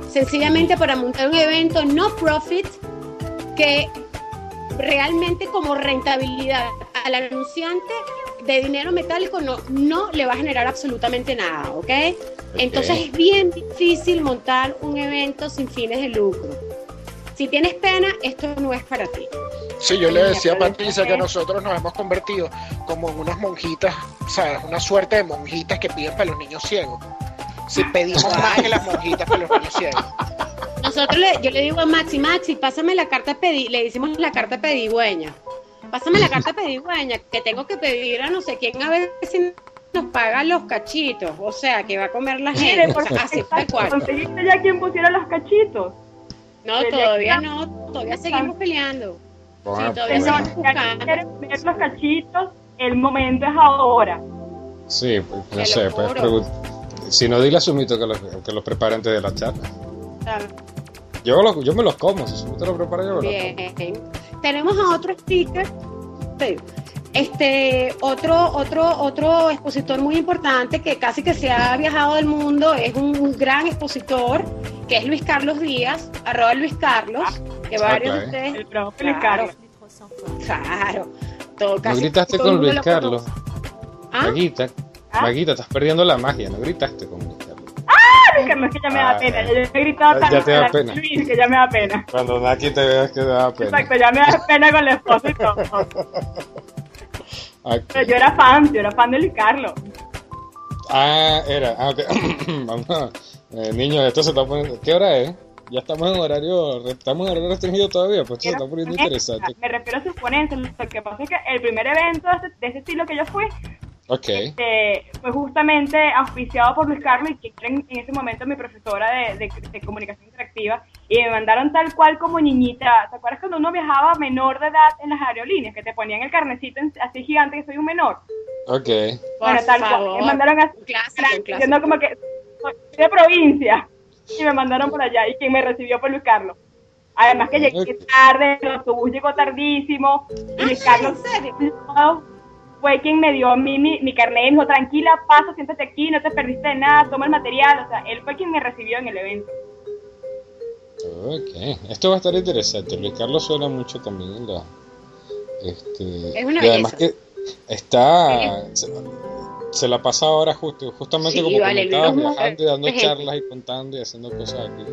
sencillamente para montar un evento no profit que realmente como rentabilidad al anunciante de dinero metálico no, no le va a generar absolutamente nada, ¿ok? Entonces es bien difícil montar un evento sin fines de lucro. Si tienes pena, esto no es para ti. Sí, yo le decía a Patricia que nosotros nos hemos convertido como en unas monjitas, ¿sabes? Una suerte de monjitas que piden para los niños ciegos. Si pedimos [laughs] más que las monjitas para los niños ciegos. Nosotros le- yo le digo a Maxi, Maxi, pásame la carta pedi, le decimos la carta pedigüeña. Pásame la carta pedigüeña, que tengo que pedir a no sé quién a ver si nos paga los cachitos. O sea, que va a comer la gente. así tal cual. conseguiste ya quien pusiera los cachitos. No, todavía no, todavía seguimos peleando. Bueno, Sí, todavía seguimos buscando. quieren ver los cachitos, el momento es ahora. Sí, pues, no sé, lo pues juro. pregun- Si no, dile a Sumito que los, que los prepare antes de la charla. Claro. Yo, lo- yo me los como, si Sumito lo prepara, yo me los como. Bien. Tenemos a otro speaker, sí, este, otro, otro, otro expositor muy importante que casi que se ha viajado del mundo, es un, un gran expositor, que es Luis Carlos Díaz, arroba Luis Carlos, que varios de Ok. ustedes, El propio Luis Claro. Carlos. claro, todo, ¿No casi gritaste todo el con Luis lo Carlos? ¿Ah? Maguita, ¿Ah? Maguita, estás perdiendo la magia, no gritaste con Luis Carlos. Luis Carlos, que ya me da Ah, pena. yo he gritado tanto te da con la- pena. Luis, que ya me da pena. Cuando Naki te veas que te da pena. Exacto, ya me da pena con la esposa y todo. [laughs] Pero yo era fan, yo era fan de Luis Carlos. Ah, era. Ah, ok. [coughs] Vamos a- eh, niños, esto se está poniendo. ¿Qué hora es? Ya estamos en horario. Estamos en horario restringido todavía, pues esto se está poniendo interesante. Me refiero a sus ponencias. Lo que pasa es que el primer evento de ese, ese estilo que yo fui eh, fue justamente auspiciado por Luis Carlos y que era en, en ese momento mi profesora de, de- de comunicación interactiva y me mandaron tal cual como niñita. ¿Te acuerdas cuando uno viajaba menor de edad en las aerolíneas? Que te ponían el carnecito en- así gigante que soy un menor. Ok. Por bueno, tal cual. favor. Me mandaron así, diciendo como que soy de provincia. Y me mandaron por allá y quien me recibió fue Luis Carlos. Además que llegué tarde, el autobús llegó tardísimo. Y Luis Carlos ¿En serio? fue quien me dio a mí mi, mi carnet y me dijo, tranquila, pasa, siéntate aquí, no te perdiste de nada, toma el material. O sea, él fue quien me recibió en el evento. Ok. Esto va a estar interesante. Luis Carlos suena mucho también la. Este, Es una y además belleza. que está. Se, se la pasa ahora justo, justamente Sí, como vale, comentabas, viajando y dando [laughs] charlas y contando y haciendo cosas aquí.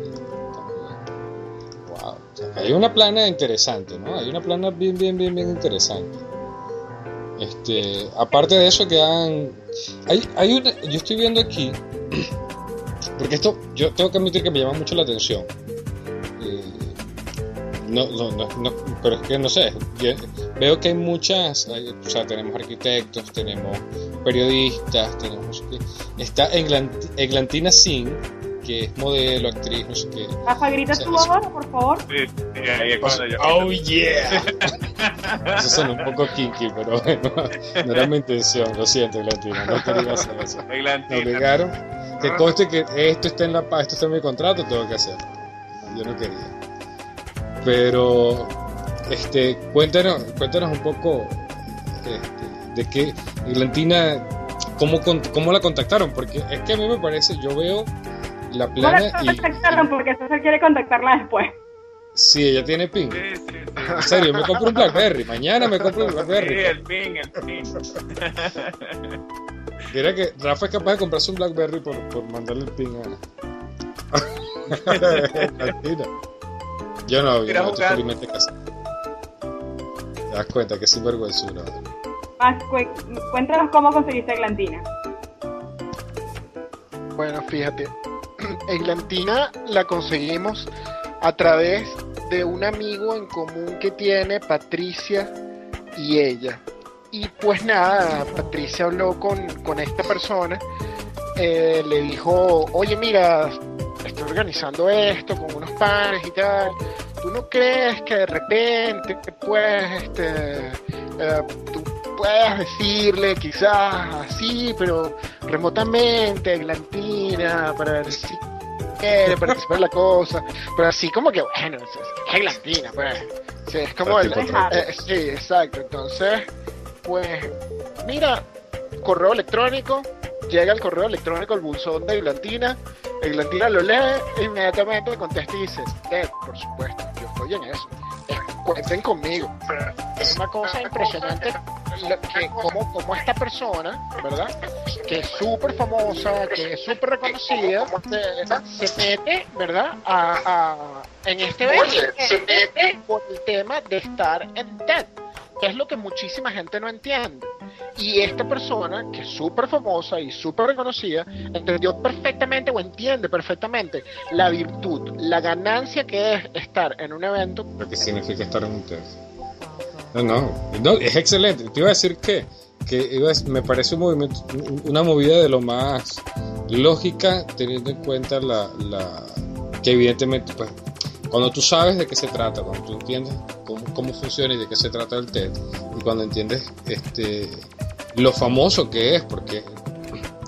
Wow. O sea, hay una plana interesante, ¿no? Hay una plana bien, bien, bien, bien interesante. Este, aparte de eso que han... Hay, hay una... Yo estoy viendo aquí... [clears throat] Porque esto, yo tengo que admitir que me llama mucho la atención. No, no, no, no, pero es que no sé, yo veo que hay muchas, hay- o sea, tenemos arquitectos, tenemos periodistas, tenemos. Está Eglanti- Eglantina Singh, que es modelo, actriz, no sé qué. Rafa, grita Sí, tu sí. ahora, por favor. Sí, sí, ahí es cuando yo. Oh yeah. Eso suena un poco kinky, pero bueno, no era mi intención, lo siento, Eglantina, no quería hacer eso. Me Eglantina. obligaron. Que conste que esto está en la pa- esto está en mi contrato, tengo que hacerlo. Yo no quería. Pero este, cuéntanos, cuéntanos un poco este, de qué Eglantina, cómo, cómo la contactaron, porque es que a mí me parece, yo veo la No plana la y, contactaron porque César quiere contactarla después. sí, ella tiene ping. Sí, sí, sí. En serio, me compro un Blackberry, mañana me compro un Sí, Blackberry. el ping, el ping. Mira que Rafa es capaz de comprarse un Blackberry por, por mandarle el ping a. [laughs] Argentina. Yo no, yo no, jugar. felizmente casado. Te das cuenta que es sinvergüenzura. Max, cu- cuéntanos cómo conseguiste Eglantina. Bueno, fíjate, [clears throat] Eglantina la conseguimos a través de un amigo en común que tiene Patricia y ella. Y pues nada, Patricia habló con, con esta persona, eh, le dijo, oye mira, estoy organizando esto con unos panes y tal. ¿Tú no crees que de repente pues este eh, tú puedas decirle quizás así, pero remotamente, Eglantina, para ver si quiere participar en la cosa, pero así como que bueno, es, Eglantina, pues. Sí, es como el, Tipo eh, sí, exacto. Entonces, pues, mira, correo electrónico, llega el correo electrónico al buzón de Eglantina, Eglantina lo lee e inmediatamente contesta y dice, eh, por supuesto, yo estoy en eso. Cuenten conmigo. Es una cosa impresionante que como, como esta persona, ¿verdad? Que es súper famosa, que es súper reconocida, se, se mete, ¿verdad? A, a- en este evento se mete por el tema de estar en TED, es lo que muchísima gente no entiende. Y esta persona, que es súper famosa y súper reconocida, entendió perfectamente o entiende perfectamente la virtud, la ganancia que es estar en un evento Lo que significa estar en un test. No, no, no, es excelente. Te iba a decir que, que me parece un movimiento, una movida de lo más lógica, teniendo en cuenta la, la que evidentemente, pues, cuando tú sabes de qué se trata, cuando tú entiendes cómo, cómo funciona y de qué se trata el TED, y cuando entiendes este lo famoso que es, porque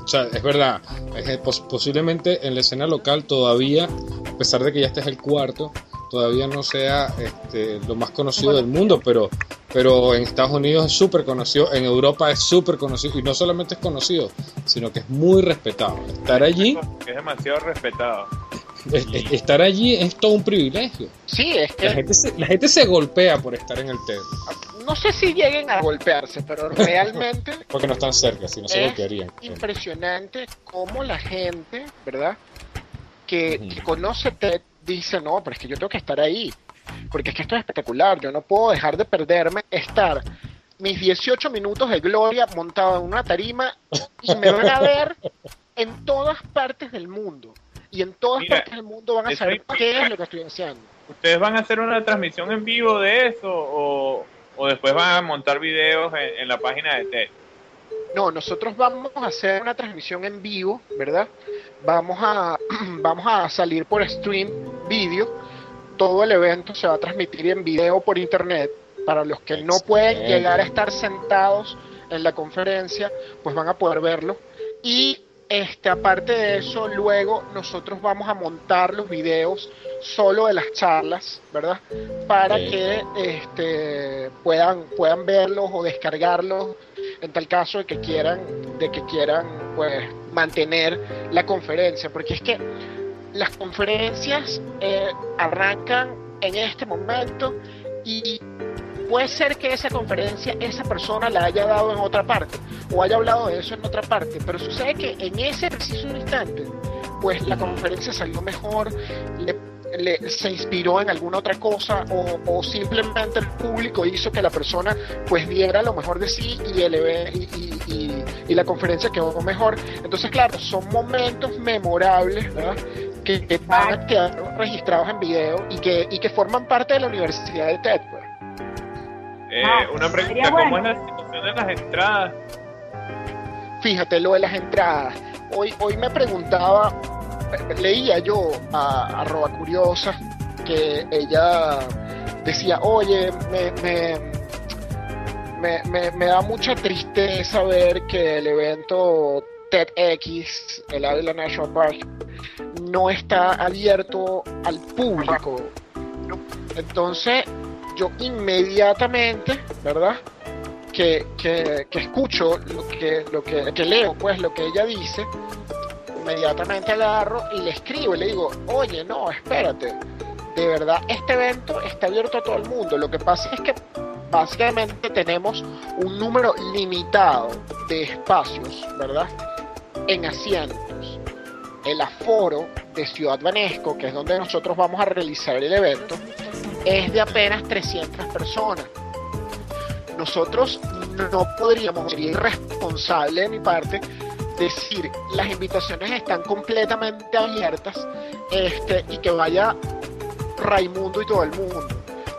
o sea, es verdad, posiblemente en la escena local todavía, a pesar de que ya este es el cuarto, todavía no sea este, lo más conocido del mundo, pero, pero en Estados Unidos es súper conocido, en Europa es súper conocido, y no solamente es conocido, sino que es muy respetado. Estar allí, es demasiado respetado. Es- es- estar allí es todo un privilegio. Sí, es La gente, se, la gente se golpea por estar en el TED, no sé si lleguen a golpearse, pero [laughs] realmente porque no están cerca, si no se golpearían. impresionante cómo la gente, ¿verdad? Que conoce TED dice, no, pero es que yo tengo que estar ahí, porque es que esto es espectacular, yo no puedo dejar de perderme, estar mis 18 minutos de gloria montado en una tarima y me van a ver en todas partes del mundo. Y en todas Mira, partes del mundo van a saber qué es lo que estoy haciendo. ¿Ustedes van a hacer una transmisión en vivo de eso o, o después van a montar videos en, en la página de TED? No, nosotros vamos a hacer una transmisión en vivo, ¿verdad? Vamos a, [clears throat] vamos a salir por stream vídeo. Todo el evento se va a transmitir en video por internet. Para los que no pueden llegar a estar sentados en la conferencia, pues van a poder verlo. Y este, aparte de eso, luego nosotros vamos a montar los videos solo de las charlas, ¿verdad? Para que este, puedan, puedan verlos o descargarlos en tal caso de que quieran, de que quieran pues mantener la conferencia, porque es que las conferencias eh, arrancan en este momento y puede ser que esa conferencia esa persona la haya dado en otra parte o haya hablado de eso en otra parte, pero sucede que en ese preciso instante pues la conferencia salió mejor, le- se inspiró en alguna otra cosa o, simplemente el público hizo que la persona pues diera lo mejor de sí y, el eve- y, y- la conferencia quedó mejor. Entonces, claro, son momentos memorables que, que registrados en video y que, y que forman parte de la Universidad de TED. Eh, una pregunta, bueno. ¿cómo es la situación de las entradas? Fíjate lo de las entradas. Hoy, hoy me preguntaba, leía yo a, a Roba Curiosa que ella decía, oye, me, me, me, me- me da mucha tristeza ver que el evento TEDx, el Ávila National Park, no está abierto al público. Entonces, yo inmediatamente, ¿verdad? Que, que, que escucho lo que, lo que, que leo, pues lo que ella dice, inmediatamente agarro y le escribo y le digo, oye, no, espérate, de verdad, este evento está abierto a todo el mundo. Lo que pasa es que básicamente tenemos un número limitado de espacios, ¿verdad? En asientos. El aforo de Ciudad Vanesco, que es donde nosotros vamos a realizar el evento, es de apenas 300 personas. Nosotros no podríamos, sería irresponsable de mi parte, decir las invitaciones están completamente abiertas este, y que vaya Raimundo y todo el mundo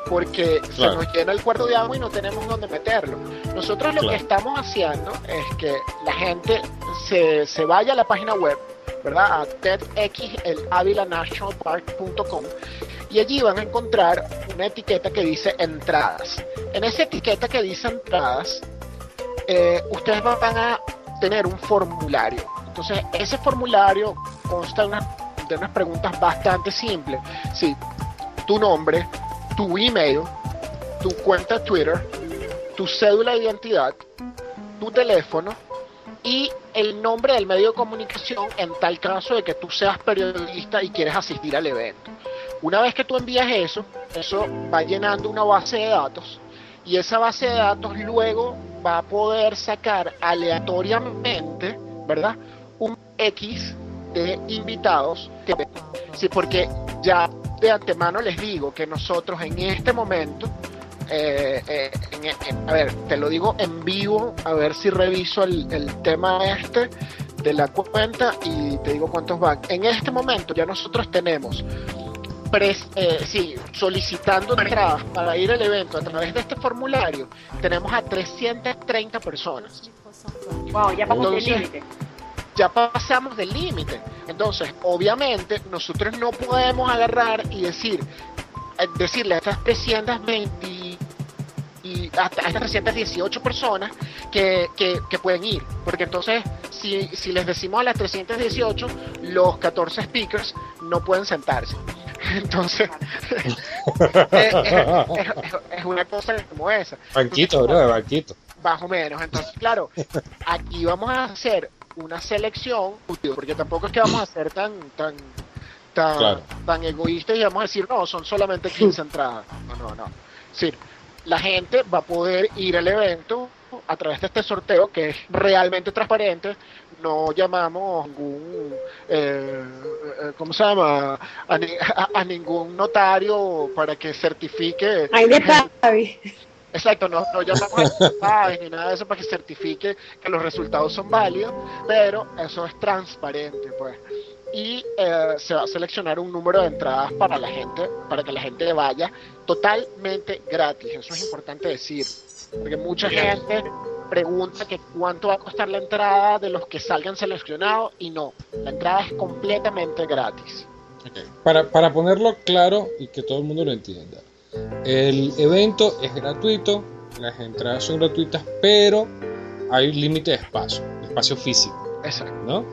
porque se nos llena el cuarto de agua y no tenemos dónde meterlo. Nosotros lo Claro. que estamos haciendo es que la gente se, se vaya a la página web, ¿verdad? A y allí van a encontrar una etiqueta que dice entradas. En esa etiqueta que dice entradas, eh, ustedes van a tener un formulario. Entonces, ese formulario consta de unas, de unas preguntas bastante simples. Sí, tu nombre, tu email, tu cuenta Twitter, tu cédula de identidad, tu teléfono y el nombre del medio de comunicación en tal caso de que tú seas periodista y quieres asistir al evento. Una vez que tú envías eso, eso va llenando una base de datos y esa base de datos luego va a poder sacar aleatoriamente, ¿verdad? Un X de invitados. que- Sí, porque ya de antemano les digo que nosotros en este momento, eh, eh, en- en- a ver, te lo digo en vivo, a ver si reviso el, el tema este de la cuenta y te digo cuántos van. En este momento ya nosotros tenemos pres- eh, sí, solicitando entradas para ir al evento a través de este formulario, tenemos a 330 personas. Wow, ya pasó el Entonces- límite. Ya pasamos del límite. Entonces, obviamente, nosotros no podemos agarrar y decir, eh, decirle a estas 320 y- y hasta a estas 318 personas que, que, que pueden ir. Porque entonces, si, si les decimos a las 318, los 14 speakers no pueden sentarse. [laughs] Entonces, [laughs] eh, es, es una cosa como esa. Banquito, bro, banquito. Más o menos. Entonces, claro, aquí vamos a hacer una selección, porque tampoco es que vamos a ser tan, tan, tan, Claro. tan egoístas y vamos a decir, no, son solamente 15 [laughs] entradas. No, no, no. Es decir, la gente va a poder ir al evento a través de este sorteo que es realmente transparente. No llamamos a ningún, eh, eh, ¿cómo se llama? A, ni- a- a ningún notario para que certifique. Ahí de Pavi. Exacto, no, no llamamos a [laughs] ni nada de eso para que certifique que los resultados son válidos, pero eso es transparente, pues. Y eh, se va a seleccionar un número de entradas para la gente, para que la gente vaya totalmente gratis. Eso es importante decir, porque mucha gente pregunta que cuánto va a costar la entrada de los que salgan seleccionados y no, la entrada es completamente gratis. Para, para ponerlo claro y que todo el mundo lo entienda, el evento es gratuito, las entradas son gratuitas, pero hay un límite de espacio, de espacio físico, Exacto. ¿no?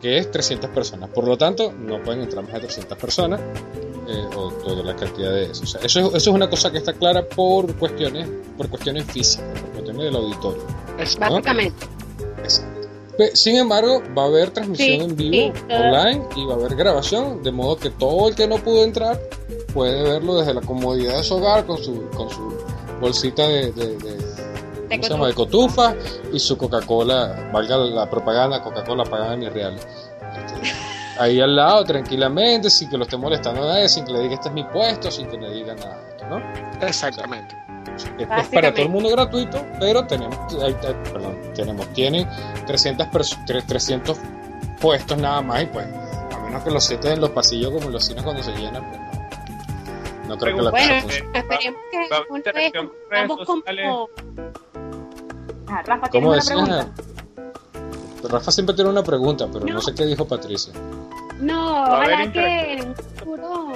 Que es 300 personas. Por lo tanto, no pueden entrar más de 300 personas eh, o toda la cantidad de eso. O sea, eso, es, eso es una cosa que está clara por cuestiones, por cuestiones físicas, por cuestiones del auditorio. Es- Básicamente. Exacto. Sin embargo, va a haber transmisión Sí, en vivo sí, online y va a haber grabación, de modo que todo el que no pudo entrar puede verlo desde la comodidad de su hogar con su, con su bolsita de, de, de- ¿cómo se llama? de cotufa y su Coca-Cola, valga la propaganda, Coca-Cola pagada en real. Este, ahí al lado, tranquilamente, sin que lo esté molestando a nadie, sin que le diga este es mi puesto, sin que le diga nada de esto, ¿no? Exactamente. Es, es para todo el mundo gratuito, pero tenemos, hay- perdón, tenemos, tienen 300, perso- tre- 300 puestos nada más y pues, a menos que los sienten en los pasillos como en los cines cuando se llenan, pues no, no creo que la cosa Bueno, funcione. esperemos que una vez interacción con redes vamos como... Ah, Rafa, ¿tienes ¿Cómo una decías? pregunta? Rafa siempre tiene una pregunta, pero no, No. sé qué dijo Patricia. No, a ojalá que en un futuro...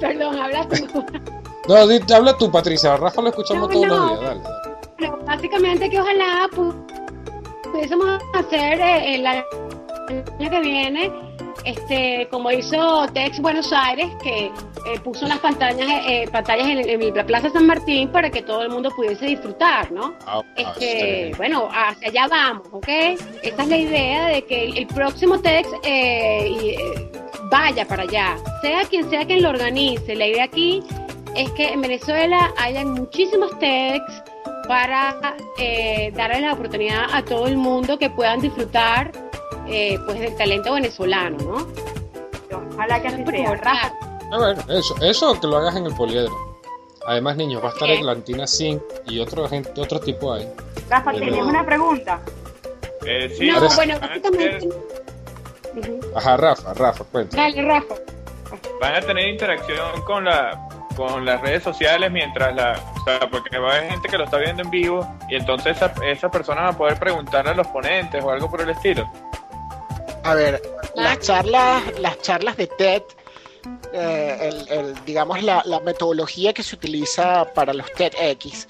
Perdón, habla tú. No, di- habla tú, Patricia. A Rafa lo escuchamos No, todos no. los días, dale. dale. Pero básicamente que ojalá pu- pudiésemos hacer eh, el año que viene, este, como hizo Tex Buenos Aires, que eh, puso unas pantallas, eh, pantallas en, en la Plaza San Martín para que todo el mundo pudiese disfrutar, ¿no? Ah, ah, Este, bueno, hacia allá vamos, ¿ok? Esa es la idea de que el, el próximo TEDx eh, eh, vaya para allá, sea quien sea quien lo organice. La idea aquí es que en Venezuela hayan muchísimos TEDx para eh, darle la oportunidad a todo el mundo que puedan disfrutar eh, pues del talento venezolano, ¿no? Ojalá que así sea. Rafa, Ah, bueno, eso, eso que lo hagas en el poliedro. Además, niños, va a estar Ok. Atlantina Sync y otro, gente, otro tipo ahí. Rafa, tenías una pregunta. Eh, sí, no, bueno, van básicamente... Ajá, Rafa, Rafa, cuenta. Dale, Rafa. van a tener interacción con la con las redes sociales mientras la o sea porque va a haber gente que lo está viendo en vivo y entonces esa, esa persona va a poder preguntarle a los ponentes o algo por el estilo A ver, Ah. las charlas, las charlas de TED, eh, el, el, digamos la, la metodología que se utiliza para los TEDx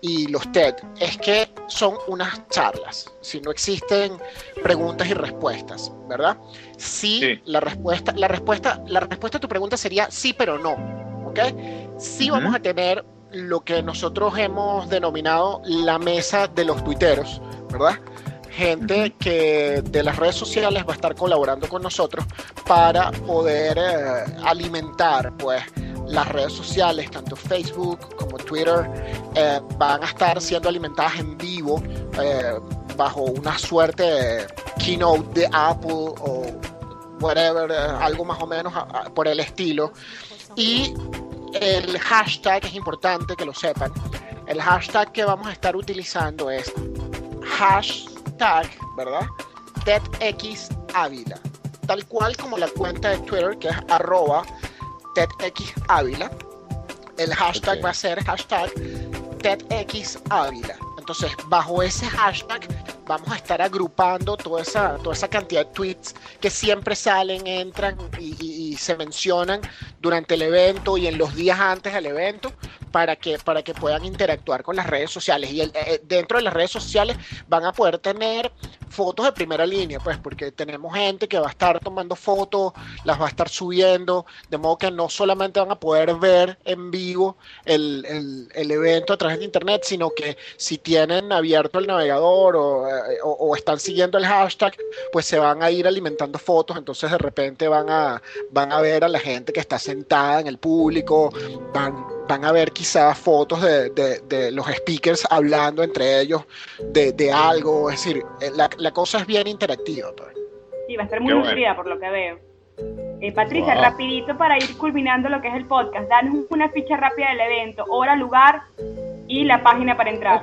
y los TED es que son unas charlas, si no existen preguntas y respuestas, ¿verdad? Sí, Sí. la respuesta, la respuesta, la respuesta a tu pregunta sería sí, pero no, ¿ok? Sí vamos a tener lo que nosotros hemos denominado la mesa de los tuiteros, ¿verdad? Gente que de las redes sociales va a estar colaborando con nosotros para poder eh, alimentar pues las redes sociales, tanto Facebook como Twitter, eh, van a estar siendo alimentadas en vivo eh, bajo una suerte de keynote de Apple o whatever, algo más o menos a- a- por el estilo. Y el hashtag es importante que lo sepan. El hashtag que vamos a estar utilizando es hashtag, ¿verdad? TEDxAvila. Tal cual como la cuenta de Twitter que es arroba TEDxAvila. El hashtag va a ser hashtag TEDxAvila. Entonces, bajo ese hashtag vamos a estar agrupando toda esa, toda esa cantidad de tweets que siempre salen, entran y, y- y se mencionan durante el evento y en los días antes del evento para que, para que puedan interactuar con las redes sociales. Y el- eh, dentro de las redes sociales van a poder tener fotos de primera línea, pues porque tenemos gente que va a estar tomando fotos, las va a estar subiendo, de modo que no solamente van a poder ver en vivo el, el- el evento a través de internet, sino que si tienen abierto el navegador o, eh, o- están siguiendo el hashtag, pues se van a ir alimentando fotos, entonces de repente van a, van a ver a la gente que está sentada en el público, van, van a ver quizás fotos de, de- de los speakers hablando entre ellos de, de algo, es decir, eh, la, la cosa es bien interactiva. pues. Sí, va a estar muy bueno. nutrida por lo que veo. Eh, Patricia, Wow. rapidito para ir culminando lo que es el podcast, danos una ficha rápida del evento, hora, lugar y la página para entrar.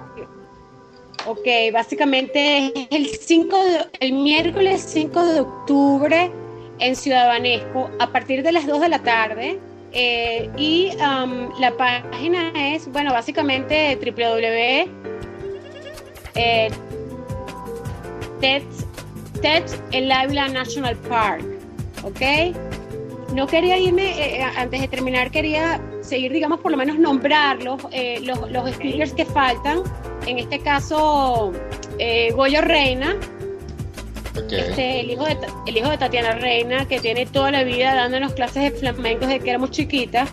Ok, básicamente es el 5 de- el miércoles 5 de octubre en Ciudad Banesco a partir de las 2 de la tarde. eh, y am, la página es, bueno, básicamente www. Eh, TEDx, TEDx el Ávila National Park. ¿Ok? No quería irme, eh, eh, antes de terminar, quería seguir, digamos, por lo menos nombrarlos, eh, los, los speakers que faltan. En este caso, eh, Goyo Reina, Ok. este, el, hijo de, el hijo de Tatiana Reina, que tiene toda la vida dándonos clases de flamencos desde que éramos chiquitas.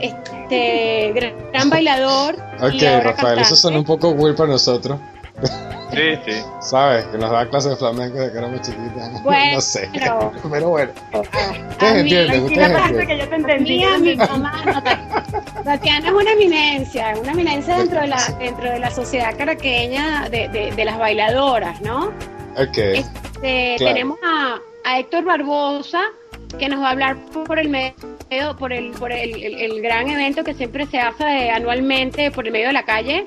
Este, gran, [laughs] gran bailador. y Ok, ahora Rafael, eso cantante. suena un poco weird para nosotros. Sí sí ¿Sabes? Que nos da clases de flamenco desde que éramos chiquitas. [laughs] Bueno, no sé. pero- [laughs] Pero bueno. Ustedes entienden, ustedes entienden. que yo te entendí. Mía, mi mamá, no, Ta- Tatiana es una eminencia, una eminencia dentro de la, dentro de la sociedad caraqueña de, de- de las bailadoras, ¿no? Ok. Este, Claro. Tenemos a, a Héctor Barbosa, que nos va a hablar por el medio, por el, por el, el- el gran evento que siempre se hace anualmente por el medio de la calle.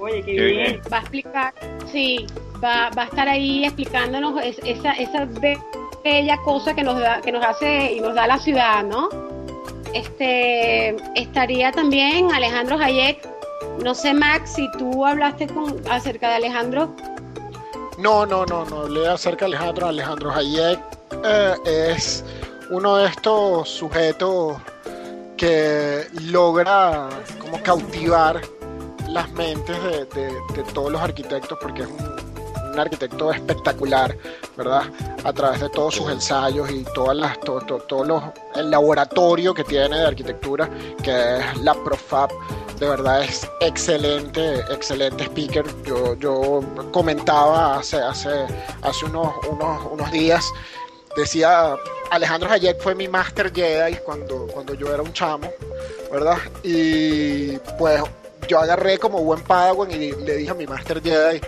Oye, qué Qué bien. bien. Va a explicar, sí, va, va a estar ahí explicándonos es- esa, esa be- bella cosa que nos da, que nos hace y nos da la ciudad, ¿no? Este estaría también Alejandro Hayek. No sé, Max, si tú hablaste con acerca de Alejandro. No, no, no, no hablé acerca de Alejandro. Alejandro Hayek eh, es uno de estos sujetos que logra como cautivar las mentes de, de- de todos los arquitectos porque es un, un arquitecto espectacular, ¿verdad? A través de todos sus ensayos y todas las, to- to- todos los, el laboratorio que tiene de arquitectura, que es la Profab, de verdad es excelente, excelente speaker. Yo, yo comentaba hace, hace, hace unos, unos, unos días decía, Alejandro Hayek fue mi Master Jedi cuando, cuando yo era un chamo, ¿verdad? Y pues yo agarré como buen Padawan y le dije a mi Master Jedi,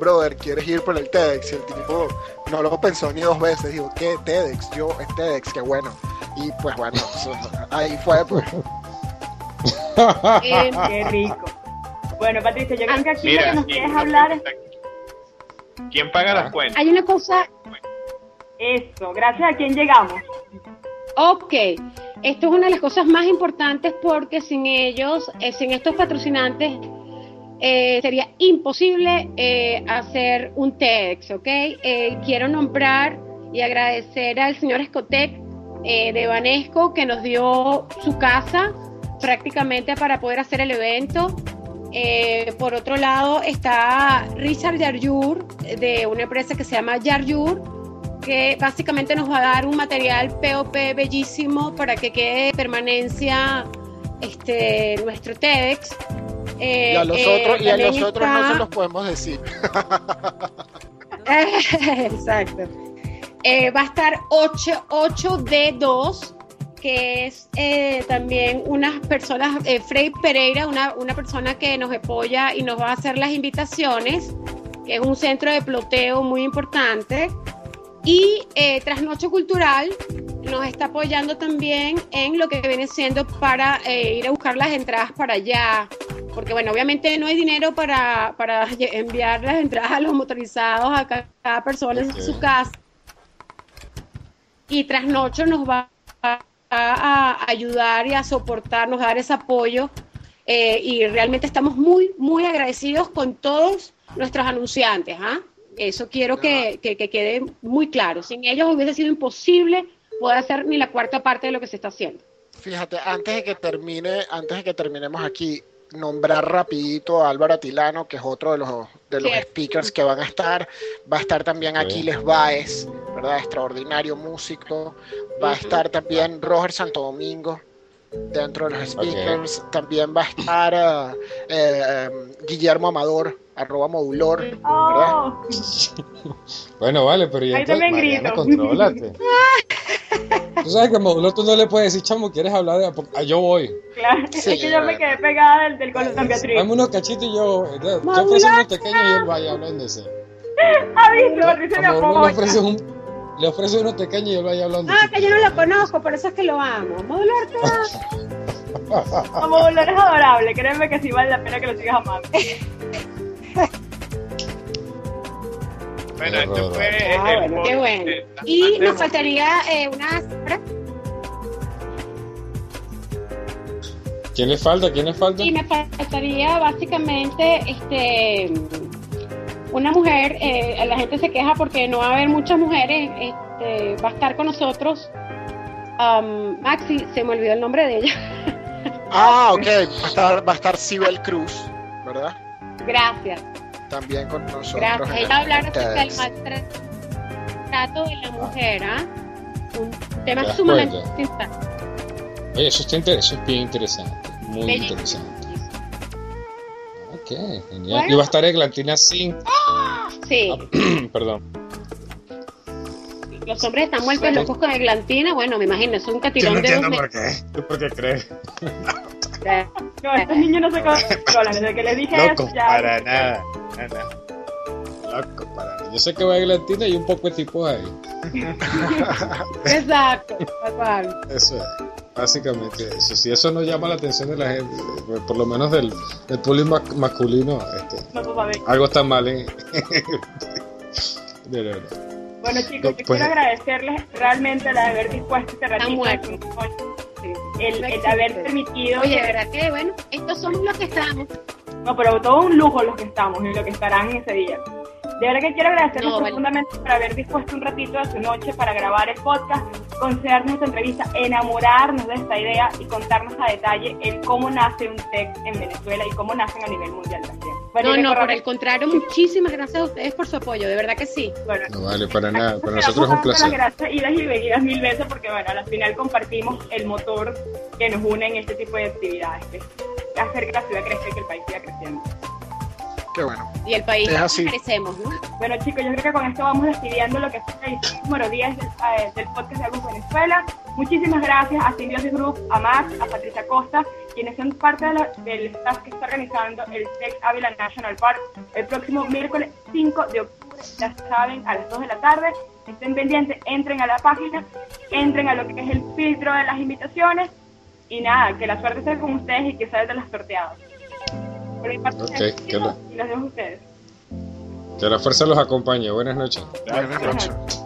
brother, ¿quieres ir por el TEDx? Y el tipo no lo pensó ni dos veces, dijo, ¿qué TEDx? Yo, es TEDx, qué bueno. Y pues bueno, eso- ahí fue, pues. Qué rico. Bueno, Patricia, yo creo que aquí lo que nos ¿quién, quieres hablar es ¿quién paga las cuentas? hay una cosa eso. Gracias a quién llegamos. Ok, esto es una de las cosas más importantes porque sin ellos, eh, sin estos patrocinantes, eh, sería imposible eh, hacer un TEDx, ¿ok? Eh, quiero nombrar y agradecer al señor Escotec eh, de Banesco que nos dio su casa prácticamente para poder hacer el evento. Eh, por otro lado está Richard Yarjur de una empresa que se llama Yarjur que básicamente nos va a dar un material POP bellísimo para que quede de permanencia este, nuestro TEDx. Eh, Y a los eh, otros, y a los otros no está- se los podemos decir. [laughs] Exacto. Eh, va a estar 8, 8D2, que es eh, también unas personas, eh, Frey Pereira, una, una persona que nos apoya y nos va a hacer las invitaciones, que es un centro de ploteo muy importante. Y eh, Trasnocho Cultural nos está apoyando también en lo que viene siendo para eh, ir a buscar las entradas para allá. Porque bueno, obviamente no hay dinero para, para enviar las entradas a los motorizados a ca- cada persona en Ok. su casa. Y Trasnocho nos va a, a ayudar y a soportarnos, a dar ese apoyo. eh, y realmente estamos muy, muy agradecidos con todos nuestros anunciantes. ¿ah? Eso quiero que, que- que quede muy claro. Sin ellos hubiese sido imposible poder hacer ni la cuarta parte de lo que se está haciendo. Fíjate, antes de que termine, antes de que terminemos aquí, nombrar rapidito a Álvaro Atilano, que es otro de los de los speakers que van a estar. Va a estar también. Aquiles Baez, ¿verdad? Extraordinario músico. Va a estar también Roger Santo Domingo dentro de los speakers. También va a estar ah, eh, Guillermo Amador, arroba modulor, ¿verdad? Oh, [laughs] Bueno, vale, pero ya Ahí entonces, también Mariana, grito. contrólate. [laughs] Tú sabes que Modulo tú no le puedes decir, chamo, ¿quieres hablar de ah, yo voy. claro. Sí, es que yo me quedé pegada del, del Colombia Trip. Dame unos cachitos y yo. Yo ofrezco unos pequeños y él vaya hablando de ese. [laughs] Ah, Modulo le apoya. ofreces un. Le ofreces unos pequeños y él vaya hablando. Ah, que yo no lo conozco, por eso es que lo amo. Modular te. Como Dolor es adorable, créeme que sí vale la pena que lo sigas amando. Bueno, Horror. fue Ah, el bueno, qué bueno. de- Y nos faltaría eh, una cifra. ¿Quién le falta? ¿Quién le falta? Y me faltaría básicamente este una mujer, eh, la gente se queja porque no va a haber muchas mujeres, este, va a estar con nosotros. um, Maxi, se me olvidó el nombre de ella. Ah, ok. [laughs] Va a estar, va a estar Sibel Cruz, ¿verdad? Gracias, También con nosotros. gracias. Ella hablar el acerca del maltrato de la mujer, ¿ah? Un tema ¿Te das sumamente interesante. Oye, eso, está inter- eso es bien interesante. Muy Bellísimo. interesante. Ok, genial. Bueno. Y va a estar Eglantina Sin. Sí, [clears throat] Perdón. los hombres están vueltos locos con eglantina. Bueno, me imagino, es un catirón de dos metros. qué. ¿Tú por qué crees? [laughs] No, estos niños no se controlan. Desde que les dije Loco, eso, ya. para nada. nada. Loco, para nada. Yo sé que va a Eglantina y un poco de tipos ahí. [laughs] Exacto, tal cual. Eso es. Básicamente eso. Si eso no llama la atención de la gente, eh, por lo menos del, del público ma- masculino, este, No, pues, algo está mal en. [laughs] de verdad. Bueno, chicos, No, yo pues- quiero agradecerles realmente el haber dispuesto este ratito. El, No el haber permitido. Oye, de verdad que bueno, estos somos los que estamos. No, pero todo un lujo los que estamos y los que estarán ese día. De verdad que quiero agradecerles No, vale. profundamente por haber dispuesto un ratito de su noche para grabar el podcast, concedernos esta entrevista, enamorarnos de esta idea y contarnos a detalle el cómo nace un TEC en Venezuela y cómo nacen a nivel mundial también. Bueno, No, no, por el contrario, muchísimas gracias a ustedes por su apoyo, de verdad que sí. bueno, No vale para nada. Para nosotros es un placer. Las gracias idas y venidas mil veces porque bueno, al final compartimos el motor que nos une en este tipo de actividades, que es hacer que la ciudad crezca y que el país siga creciendo. Qué bueno. Y el país Es así. que merecemos, ¿no? Bueno chicos, yo creo que con esto vamos despidiendo lo que fue la edición número 10 del, eh, del podcast de Agus Venezuela. Muchísimas gracias a Symbiosis Group, a Max, a Patricia Costa, quienes son parte de la- del staff que está organizando el Tech Ávila National Park el próximo miércoles 5 de octubre, ya saben, a las 2 de la tarde. Estén pendientes, entren a la página, entren a lo que es el filtro de las invitaciones y nada, que la suerte esté con ustedes y que sea de las sorteadas. Por mi parte, que la- y los dejo a ustedes. Que la fuerza los acompañe. Buenas noches. Buenas noches.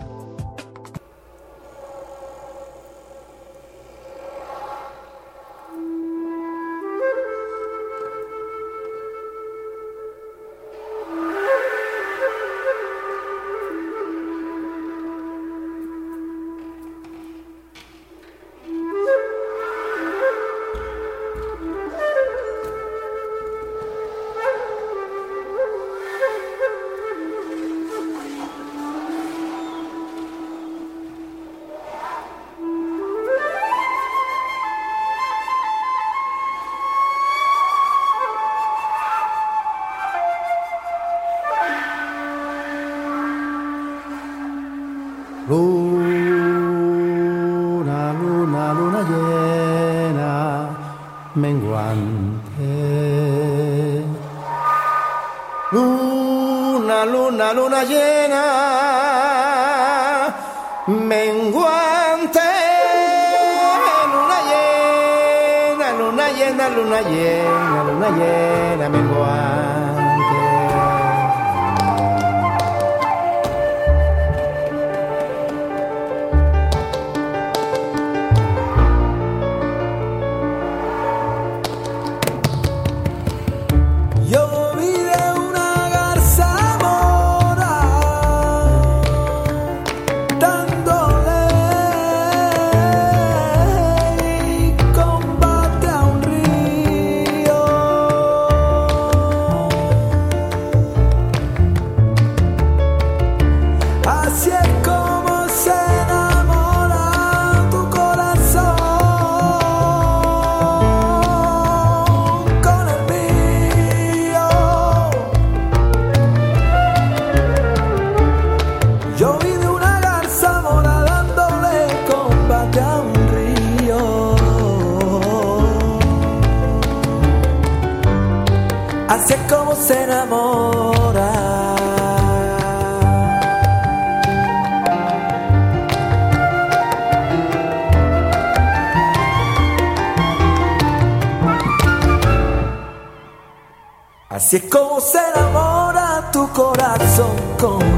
Así es como se enamora tu corazón con